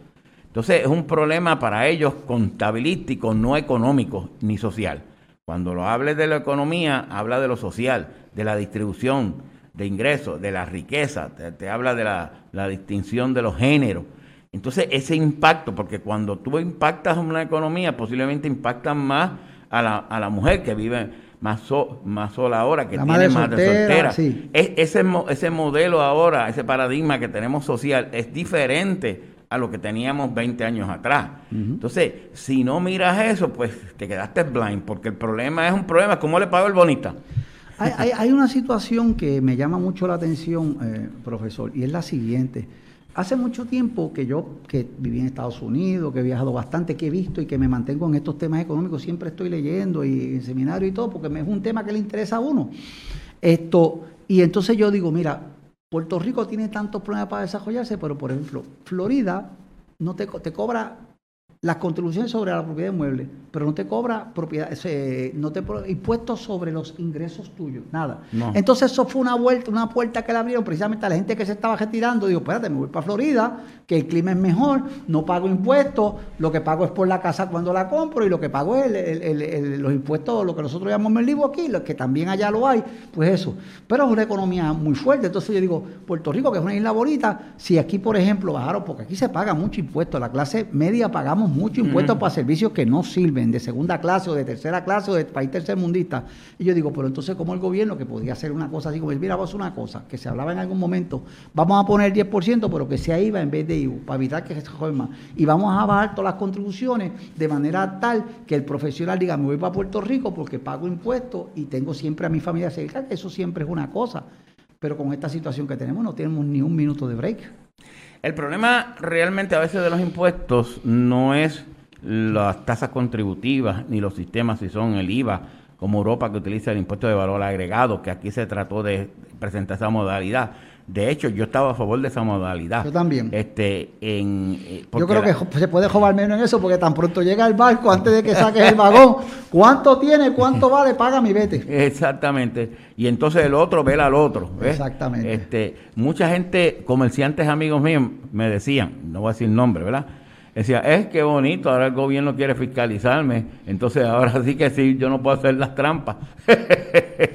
Entonces es un problema para ellos contabilístico, no económico ni social. Cuando lo hables de la economía, habla de lo social, de la distribución de ingresos, de la riqueza, te, te habla de la, la distinción de los géneros. Entonces ese impacto, porque cuando tú impactas una economía, posiblemente impactan más a la, a la mujer que vive más, so- más sola ahora, que La tiene madre más de soltera, soltera. sí. Es- ese, ese modelo ahora, ese paradigma que tenemos social, es diferente a lo que teníamos 20 años atrás. Entonces, si no miras eso, pues te quedaste blind, porque el problema es un problema. ¿Cómo le pago el bonita? Hay, hay- hay una situación que me llama mucho la atención, eh, profesor, y es la siguiente. Hace mucho tiempo que yo, que viví en Estados Unidos, que he viajado bastante, que he visto y que me mantengo en estos temas económicos, siempre estoy leyendo y en seminario y todo, porque es un tema que le interesa a uno. Esto, y entonces yo digo, mira, Puerto Rico tiene tantos problemas para desarrollarse, pero por ejemplo, Florida no te, te cobra las contribuciones sobre la propiedad de inmueble, pero no te cobra propiedad, no te impuestos sobre los ingresos tuyos, nada. Entonces eso fue una vuelta, una puerta que le abrieron precisamente a la gente que se estaba retirando. Digo, espérate, me voy para Florida, que el clima es mejor, no pago impuestos, lo que pago es por la casa cuando la compro y lo que pago es los impuestos, lo que nosotros llamamos el libro aquí, lo que también allá lo hay, pues eso. Pero es una economía muy fuerte. Entonces yo digo, Puerto Rico, que es una isla bonita, si aquí, por ejemplo, bajaron, porque aquí se paga mucho impuesto, la clase media pagamos mucho impuesto para servicios que no sirven, de segunda clase o de tercera clase o de país tercermundista. Y yo digo, pero entonces, como el gobierno, que podría hacer una cosa así, como mira, vamos a una cosa, que se hablaba en algún momento, vamos a poner el 10%, pero que sea IVA en vez de IVA, para evitar que se más. Y vamos a bajar todas las contribuciones de manera tal que el profesional diga, me voy para Puerto Rico porque pago impuestos y tengo siempre a mi familia cerca, que eso siempre es una cosa. Pero con esta situación que tenemos, no tenemos ni un minuto de break. El problema realmente a veces de los impuestos no es las tasas contributivas ni los sistemas si son el IVA, como Europa que utiliza el impuesto de valor agregado, que aquí se trató de presentar esa modalidad. De hecho, yo estaba a favor de esa modalidad. Yo también. Este, en, eh, yo creo que se puede jugar menos en eso porque tan pronto llega el barco antes de que saques el vagón. ¿Cuánto tiene? ¿Cuánto vale? Paga mi vete. Exactamente. Y entonces el otro vela al otro. Exactamente. Este, mucha gente, comerciantes amigos míos, me decían, no voy a decir nombre, ¿verdad? Decía, es que bonito, ahora el gobierno quiere fiscalizarme, entonces ahora sí que sí, yo no puedo hacer las trampas.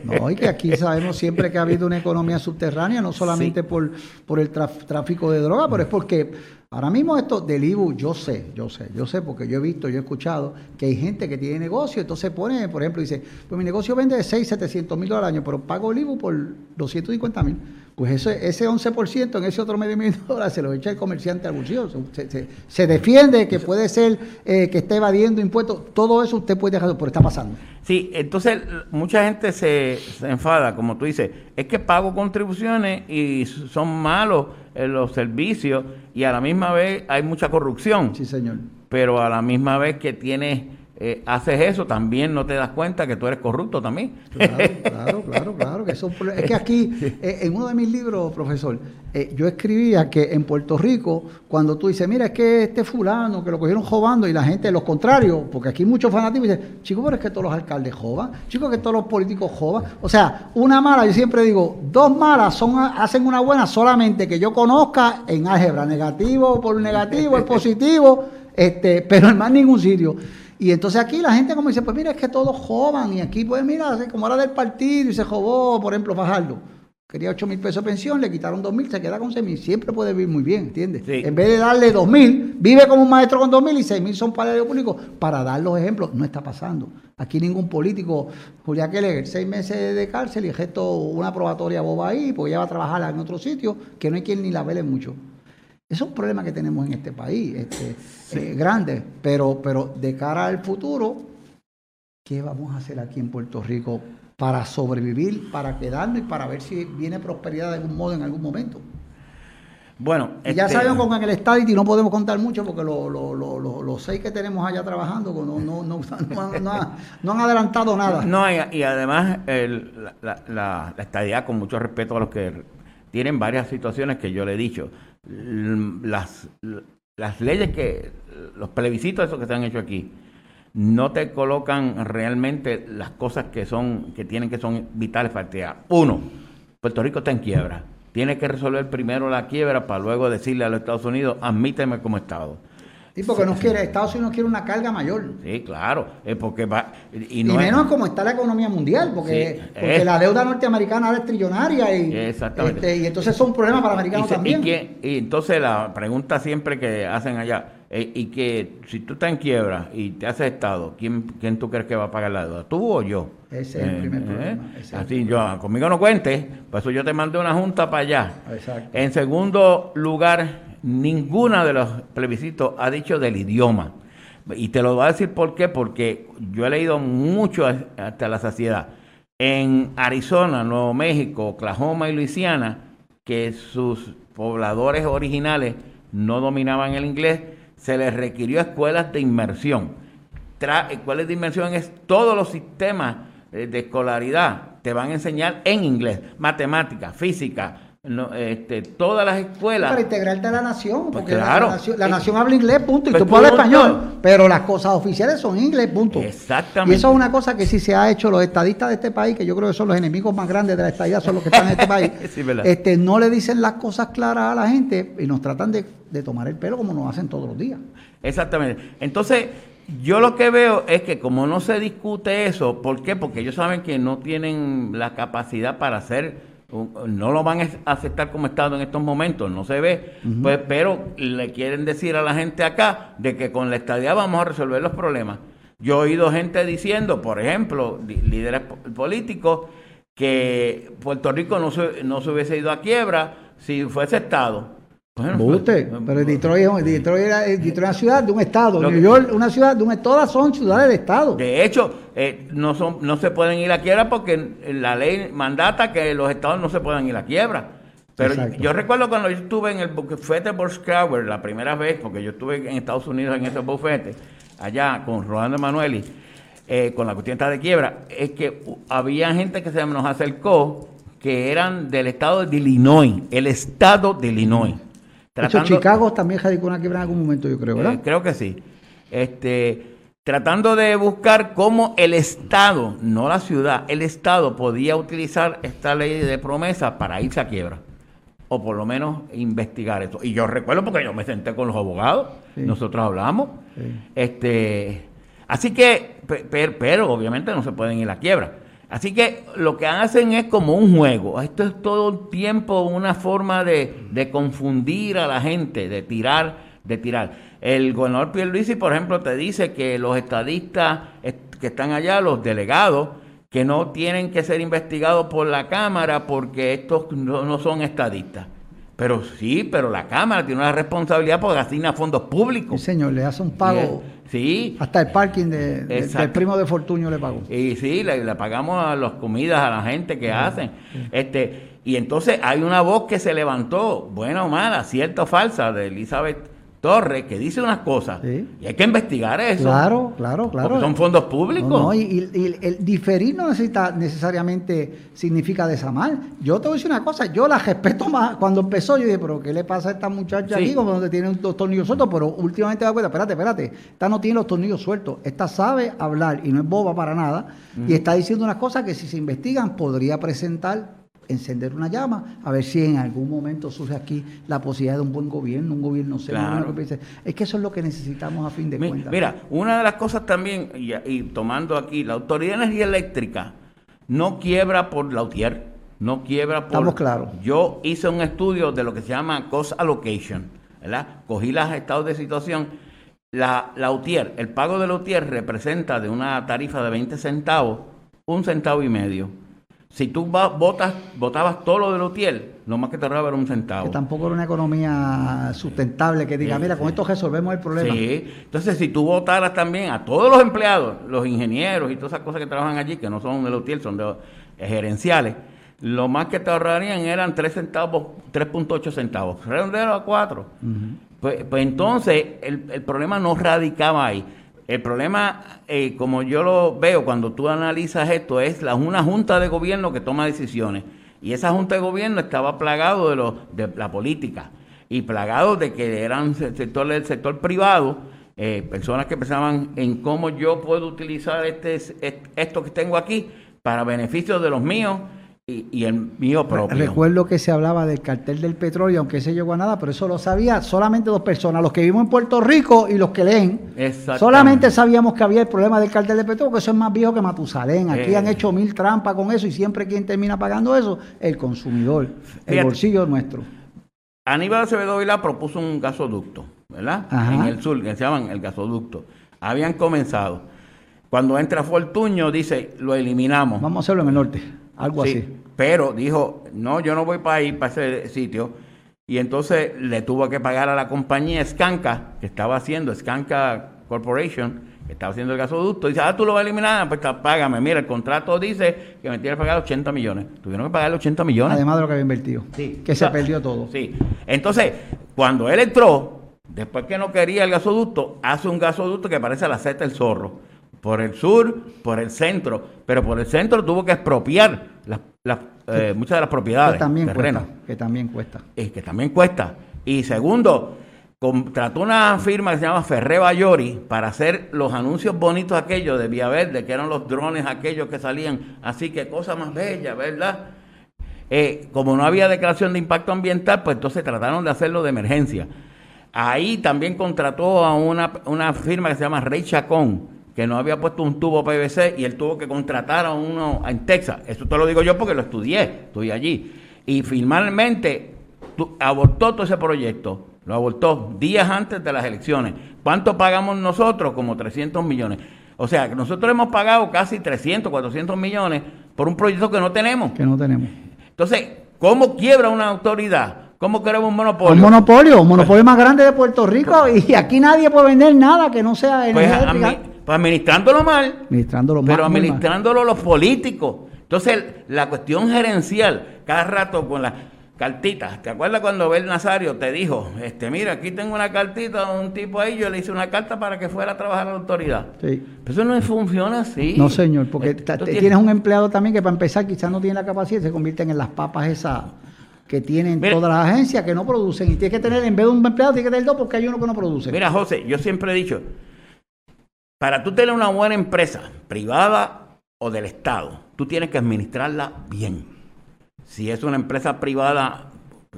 No, y que aquí sabemos siempre que ha habido una economía subterránea, no solamente por, por el tráfico de droga, pero es porque ahora mismo esto del IBU, yo sé, yo sé, yo sé, porque yo he visto, yo he escuchado que hay gente que tiene negocio, entonces pone, por ejemplo, dice, pues mi negocio vende de 6, 700 mil dólares al año, pero pago el IBU por 250 mil. Pues ese, ese 11% en ese otro medio millón de dólares se lo echa el comerciante al bolsillo. Se, se, defiende que puede ser eh, que esté evadiendo impuestos. Todo eso usted puede dejar, pero está pasando. Sí, entonces mucha gente se, enfada, como tú dices, es que pago contribuciones y son malos eh, los servicios y a la misma vez hay mucha corrupción. Sí, señor. Pero a la misma vez que tienes eh, haces eso, también no te das cuenta que tú eres corrupto también. Claro, claro, claro, que es que aquí, eh, en uno de mis libros, profesor, eh, yo escribía que en Puerto Rico, cuando tú dices, mira, es que este fulano, que lo cogieron jobando, y la gente, los contrarios, porque aquí muchos fanáticos dicen, chicos, pero es que todos los alcaldes joban, chicos, que todos los políticos joban. O sea, una mala, yo siempre digo, dos malas son, hacen una buena solamente que yo conozca en álgebra, negativo por negativo, es positivo, este, pero en más ningún sitio. Y entonces aquí la gente como dice, pues mira, es que todos jovan y aquí pues mira, como era del partido y se jobó, por ejemplo, Fajardo. Quería 8 mil pesos de pensión, le quitaron 2 mil, se queda con 6 mil. Siempre puede vivir muy bien, ¿entiendes? En vez de darle 2 mil, vive como un maestro con 2 mil y 6 mil son para el público. Para dar los ejemplos, no está pasando. Aquí ningún político, Julián Keller, 6 meses de cárcel y gesto una probatoria boba ahí, porque ya va a trabajar en otro sitio, que no hay quien ni la vele mucho. Es un problema que tenemos en este país, este, eh, grande, pero, pero de cara al futuro, ¿qué vamos a hacer aquí en Puerto Rico para sobrevivir, para quedarnos y para ver si viene prosperidad de algún modo en algún momento? Bueno, ya este, sabemos con el Estadity no podemos contar mucho porque los seis que tenemos allá trabajando no, no, no, no, han adelantado nada. No, y, además la, la, la estadía, con mucho respeto a los que tienen varias situaciones que yo le he dicho, las, las leyes que, los plebiscitos esos que se han hecho aquí, no te colocan realmente las cosas que son, que tienen que son vitales para ti. Uno, Puerto Rico está en quiebra. Tiene que resolver primero la quiebra para luego decirle a los Estados Unidos, admíteme como Estado. Y porque no quiere, Estados Unidos quiere una carga mayor. Sí, claro, porque va, y, menos como está la economía mundial, porque, porque la deuda norteamericana ahora es trillonaria y, este, y entonces son problemas para americanos también. Y, entonces la pregunta siempre que hacen allá, eh, y que si tú estás en quiebra y te haces Estado, ¿quién, ¿quién tú crees que va a pagar la deuda? ¿Tú o yo? Ese es el primer eh, problema. Así yo, conmigo no cuentes, por eso yo te mandé una junta para allá. Exacto. En segundo lugar, ninguna de los plebiscitos ha dicho del idioma. Y te lo voy a decir por qué, porque yo he leído mucho hasta la saciedad. En Arizona, Nuevo México, Oklahoma y Luisiana, que sus pobladores originales no dominaban el inglés, se les requirió escuelas de inmersión. escuelas de inmersión es todos los sistemas eh, de escolaridad te van a enseñar en inglés, matemáticas, física, no, este, todas las escuelas. Para integrarte a la nación, pues porque claro, la, nación, habla inglés, punto, y pues tú hablas español, pero las cosas oficiales son inglés, punto. Exactamente. Y eso es una cosa que sí se ha hecho los estadistas de este país, que yo creo que son los enemigos más grandes de la estadía, son los que están en este país. este, no le dicen las cosas claras a la gente y nos tratan de, de tomar el pelo como nos hacen todos los días. Exactamente. Entonces, yo lo que veo es que como no se discute eso, ¿por qué? Porque ellos saben que no tienen la capacidad para hacer no lo van a aceptar como Estado en estos momentos, no se ve, pues, pero le quieren decir a la gente acá de que con la estadía vamos a resolver los problemas. Yo he oído gente diciendo, por ejemplo, líderes políticos, que Puerto Rico no se, no se hubiese ido a quiebra si fuese Estado. Bueno, pues, pero Detroit, Detroit, era, Detroit es una ciudad de un estado, New York una ciudad de un todas son ciudades de estado. De hecho, eh, no son no se pueden ir a quiebra porque la ley mandata que los estados no se puedan ir a quiebra. Pero yo recuerdo cuando yo estuve en el bufete Borskauer la primera vez, porque yo estuve en Estados Unidos en ese bufete, allá con Rolando Emanueli, eh, con la cuestión de quiebra, es que había gente que se nos acercó que eran del estado de Illinois, el estado de Illinois. Tratando, Chicago también radicó una quiebra en algún momento, yo creo, ¿verdad? Eh, creo que sí. Este, tratando de buscar cómo el Estado, no la ciudad, el Estado podía utilizar esta ley de promesa para irse a quiebra. O por lo menos investigar eso. Y yo recuerdo porque yo me senté con los abogados, nosotros hablamos. Este, así que, pero obviamente no se pueden ir a quiebra. Así que lo que hacen es como un juego. Esto es todo el tiempo una forma de, confundir a la gente, de tirar, de tirar. El gobernador Pierluisi, por ejemplo, te dice que los estadistas que están allá, los delegados, que no tienen que ser investigados por la Cámara porque estos no son estadistas. Pero sí, pero la Cámara tiene una responsabilidad porque asigna fondos públicos. Sí, señor, le hace un pago. sí. Hasta el parking de, del primo de Fortunio le pagó. Y sí, le, pagamos a las comidas a la gente que hacen. Este, y entonces hay una voz que se levantó, buena o mala, cierta o falsa, de Elizabeth Torres que dice unas cosas y hay que investigar eso. Claro, claro, claro. Porque son fondos públicos. No, y, el diferir no necesita necesariamente significa desamar. Yo te voy a decir una cosa, yo la respeto más. Cuando empezó, yo dije, pero ¿qué le pasa a esta muchacha aquí? Como donde tiene dos tornillos sueltos, pero últimamente da cuenta, espérate, espérate, esta no tiene los tornillos sueltos, esta sabe hablar y no es boba para nada, y está diciendo unas cosas que si se investigan podría presentar encender una llama, a ver si en algún momento surge aquí la posibilidad de un buen gobierno, un gobierno serio. Es que eso es lo que necesitamos a fin de cuentas. Mira, una de las cosas también, y, tomando aquí, la Autoridad de Energía Eléctrica no quiebra por la UTIER, no quiebra por... Estamos claros. Yo hice un estudio de lo que se llama cost allocation, ¿verdad? Cogí los estados de situación. La, la UTIER, el pago de la UTIER representa de una tarifa de 20 centavos, un centavo y medio si tú votas, votabas todo lo de Lutiel, lo más que te ahorraba era un centavo. Que tampoco era una economía sustentable que diga, mira, con esto resolvemos el problema. Sí, entonces si tú votaras también a todos los empleados, los ingenieros y todas esas cosas que trabajan allí, que no son de Lutiel, son de eh, gerenciales, lo más que te ahorrarían eran 3 centavos, 3.8 centavos, redondero a 4. pues, pues, entonces el, el problema no radicaba ahí. El problema, eh, como yo lo veo cuando tú analizas esto, es la, una junta de gobierno que toma decisiones. Y esa junta de gobierno estaba plagado de, lo, de la política y plagado de que eran sector del sector privado, eh, personas que pensaban en cómo yo puedo utilizar este, esto que tengo aquí para beneficio de los míos y, el mío propio. Recuerdo que se hablaba del cartel del petróleo, aunque se llegó a nada, pero eso lo sabía solamente dos personas, los que vivimos en Puerto Rico y los que leen. Solamente sabíamos que había el problema del cartel del petróleo, porque eso es más viejo que Matusalén. Aquí han eh. hecho mil trampas con eso y siempre quien termina pagando eso, el consumidor, el bolsillo nuestro. Aníbal Acevedo Vila propuso un gasoducto, ¿verdad? En el sur, que se llaman el gasoducto. Habían comenzado. Cuando entra Fortuño, dice, lo eliminamos. Vamos a hacerlo en el norte. Algo así. Pero dijo, no, yo no voy para ir para ese sitio. Y entonces le tuvo que pagar a la compañía Skanka, que estaba haciendo Skanka Corporation, que estaba haciendo el gasoducto, dice, ah, tú lo vas a eliminar, pues págame. Mira, el contrato dice que me tiene que pagar 80 millones. Tuvieron que pagar 80 millones. Además de lo que había invertido. Sí. Que se perdió todo. Sí. Entonces, cuando él entró, después que no quería el gasoducto, hace un gasoducto que parece la seta del zorro. Por el sur, por el centro. Pero por el centro tuvo que expropiar las, eh, muchas de las propiedades. Que también cuesta. Que también cuesta. Es que también cuesta. Y segundo, contrató una firma que se llama Ferre Bayori para hacer los anuncios bonitos aquellos de Vía Verde, que eran los drones aquellos que salían. Así que cosa más bella, ¿verdad? Eh, como no había declaración de impacto ambiental, pues entonces trataron de hacerlo de emergencia. Ahí también contrató a una, una firma que se llama Rey Chacón, que no había puesto un tubo PVC y él tuvo que contratar a uno en Texas. Eso te lo digo yo porque lo estudié, estoy allí. Y finalmente abortó todo ese proyecto, lo abortó días antes de las elecciones. ¿Cuánto pagamos nosotros? Como 300 millones. O sea, que nosotros hemos pagado casi 300, 400 millones por un proyecto que no tenemos. Que no tenemos. Entonces, ¿cómo quiebra una autoridad? ¿Cómo queremos un monopolio? Un monopolio, un monopolio más grande de Puerto Rico y aquí nadie puede vender nada que no sea pues, pues administrándolo mal. Administrándolo mal. Pero administrándolo los políticos. Entonces, la cuestión gerencial, cada rato con las cartitas. ¿Te acuerdas cuando Bel Nazario te dijo, este, mira, aquí tengo una cartita de un tipo ahí, yo le hice una carta para que fuera a trabajar a la autoridad? Sí. Pero eso no funciona así. No, señor, porque tienes... un empleado también que para empezar quizás no tiene la capacidad, se convierten en las papas esas que tienen todas las agencias que no producen. Y tienes que tener, en vez de un empleado, tienes que tener dos porque hay uno que no produce. Mira, José, yo siempre he dicho, para tú tener una buena empresa, privada o del Estado, tú tienes que administrarla bien. Si es una empresa privada,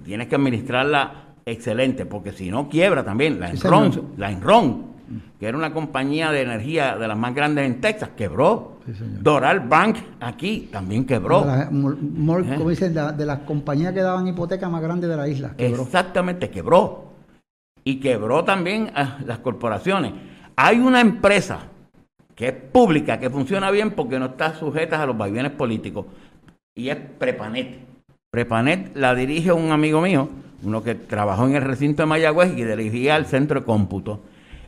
tienes que administrarla excelente, porque si no quiebra también. La Enron, la Enron que era una compañía de energía de las más grandes en Texas, quebró. Doral Bank aquí también quebró. De, ¿Eh? como dicen, de, las compañías que daban hipotecas más grandes de la isla. Exactamente, quebró. Y quebró también a las corporaciones. Hay una empresa que es pública, que funciona bien porque no está sujeta a los vaivenes políticos, y es Prepanet. Prepanet la dirige un amigo mío, uno que trabajó en el recinto de Mayagüez y dirigía el centro de cómputo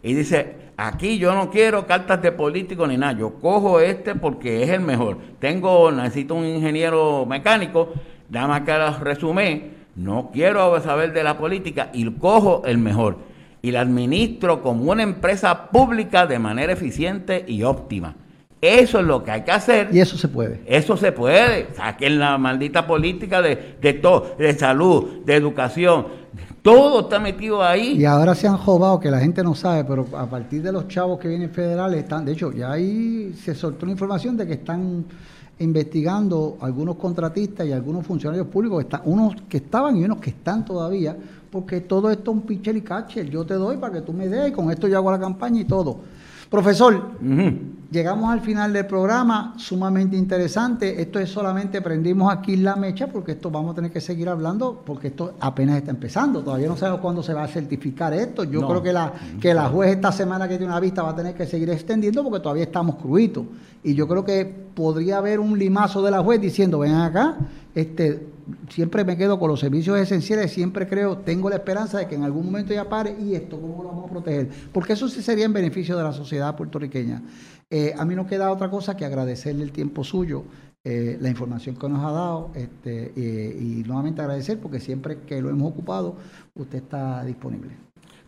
y dice, aquí yo no quiero cartas de político ni nada, yo cojo este porque es el mejor. Tengo, necesito un ingeniero mecánico, nada más que lo resumé, no quiero saber de la política y cojo el mejor. Y la administro como una empresa pública de manera eficiente y óptima. Eso es lo que hay que hacer. Y eso se puede. Eso se puede. Saquen la maldita política de, de todo, de salud, de educación, todo está metido ahí. Y ahora se han jodado, que la gente no sabe, pero a partir de los chavos que vienen federales, están, de hecho, ya ahí se soltó una información de que están investigando algunos contratistas y algunos funcionarios públicos, está, unos que estaban y unos que están todavía, porque todo esto es un pitcher y catcher. Yo te doy para que tú me des, con esto yo hago la campaña y todo. Profesor, llegamos al final del programa, sumamente interesante. Esto es solamente prendimos aquí la mecha porque esto vamos a tener que seguir hablando porque esto apenas está empezando. Todavía no sabemos cuándo se va a certificar esto. Yo creo que la, que la juez esta semana que tiene una vista va a tener que seguir extendiendo porque todavía estamos cruitos. Y yo creo que podría haber un limazo de la juez diciendo, ven acá, este siempre me quedo con los servicios esenciales, siempre creo, tengo la esperanza de que en algún momento ya pare y esto, ¿cómo lo vamos a proteger? Porque eso sí sería en beneficio de la sociedad puertorriqueña. Eh, a mí no queda otra cosa que agradecerle el tiempo suyo, eh, la información que nos ha dado este, eh, y nuevamente agradecer porque siempre que lo hemos ocupado, usted está disponible.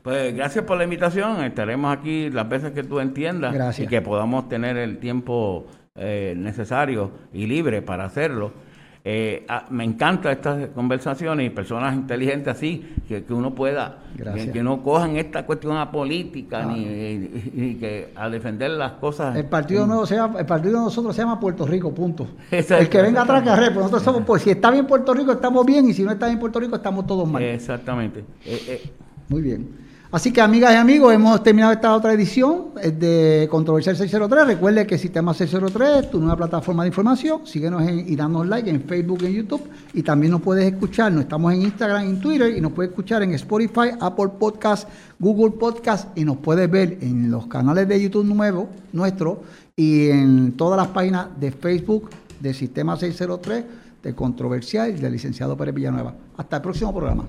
Pues gracias por la invitación, estaremos aquí las veces que tú entiendas y que podamos tener el tiempo necesario y libre para hacerlo. Eh, ah, me encantan estas conversaciones y personas inteligentes así, que, uno pueda, que, no cojan esta cuestión a política ni, que a defender las cosas. El partido nuevo se llama, el partido de nosotros se llama Puerto Rico, punto. El que venga atrás que arre, pues nosotros somos, pues si está bien Puerto Rico estamos bien y si no está bien Puerto Rico estamos todos mal. Exactamente. Eh, eh. Muy bien. Así que amigas y amigos, hemos terminado esta otra edición eh, de Controversial 603. Recuerde que Sistema 603 es tu nueva plataforma de información. Síguenos y danos like en Facebook y en YouTube. Y también nos puedes escuchar. Nos estamos en Instagram en Twitter. Y nos puedes escuchar en Spotify, Apple Podcast, Google Podcast. Y nos puedes ver en los canales de YouTube nuevo, nuestro y en todas las páginas de Facebook de Sistema 603, de Controversial y del licenciado Pérez Villanueva. Hasta el próximo programa.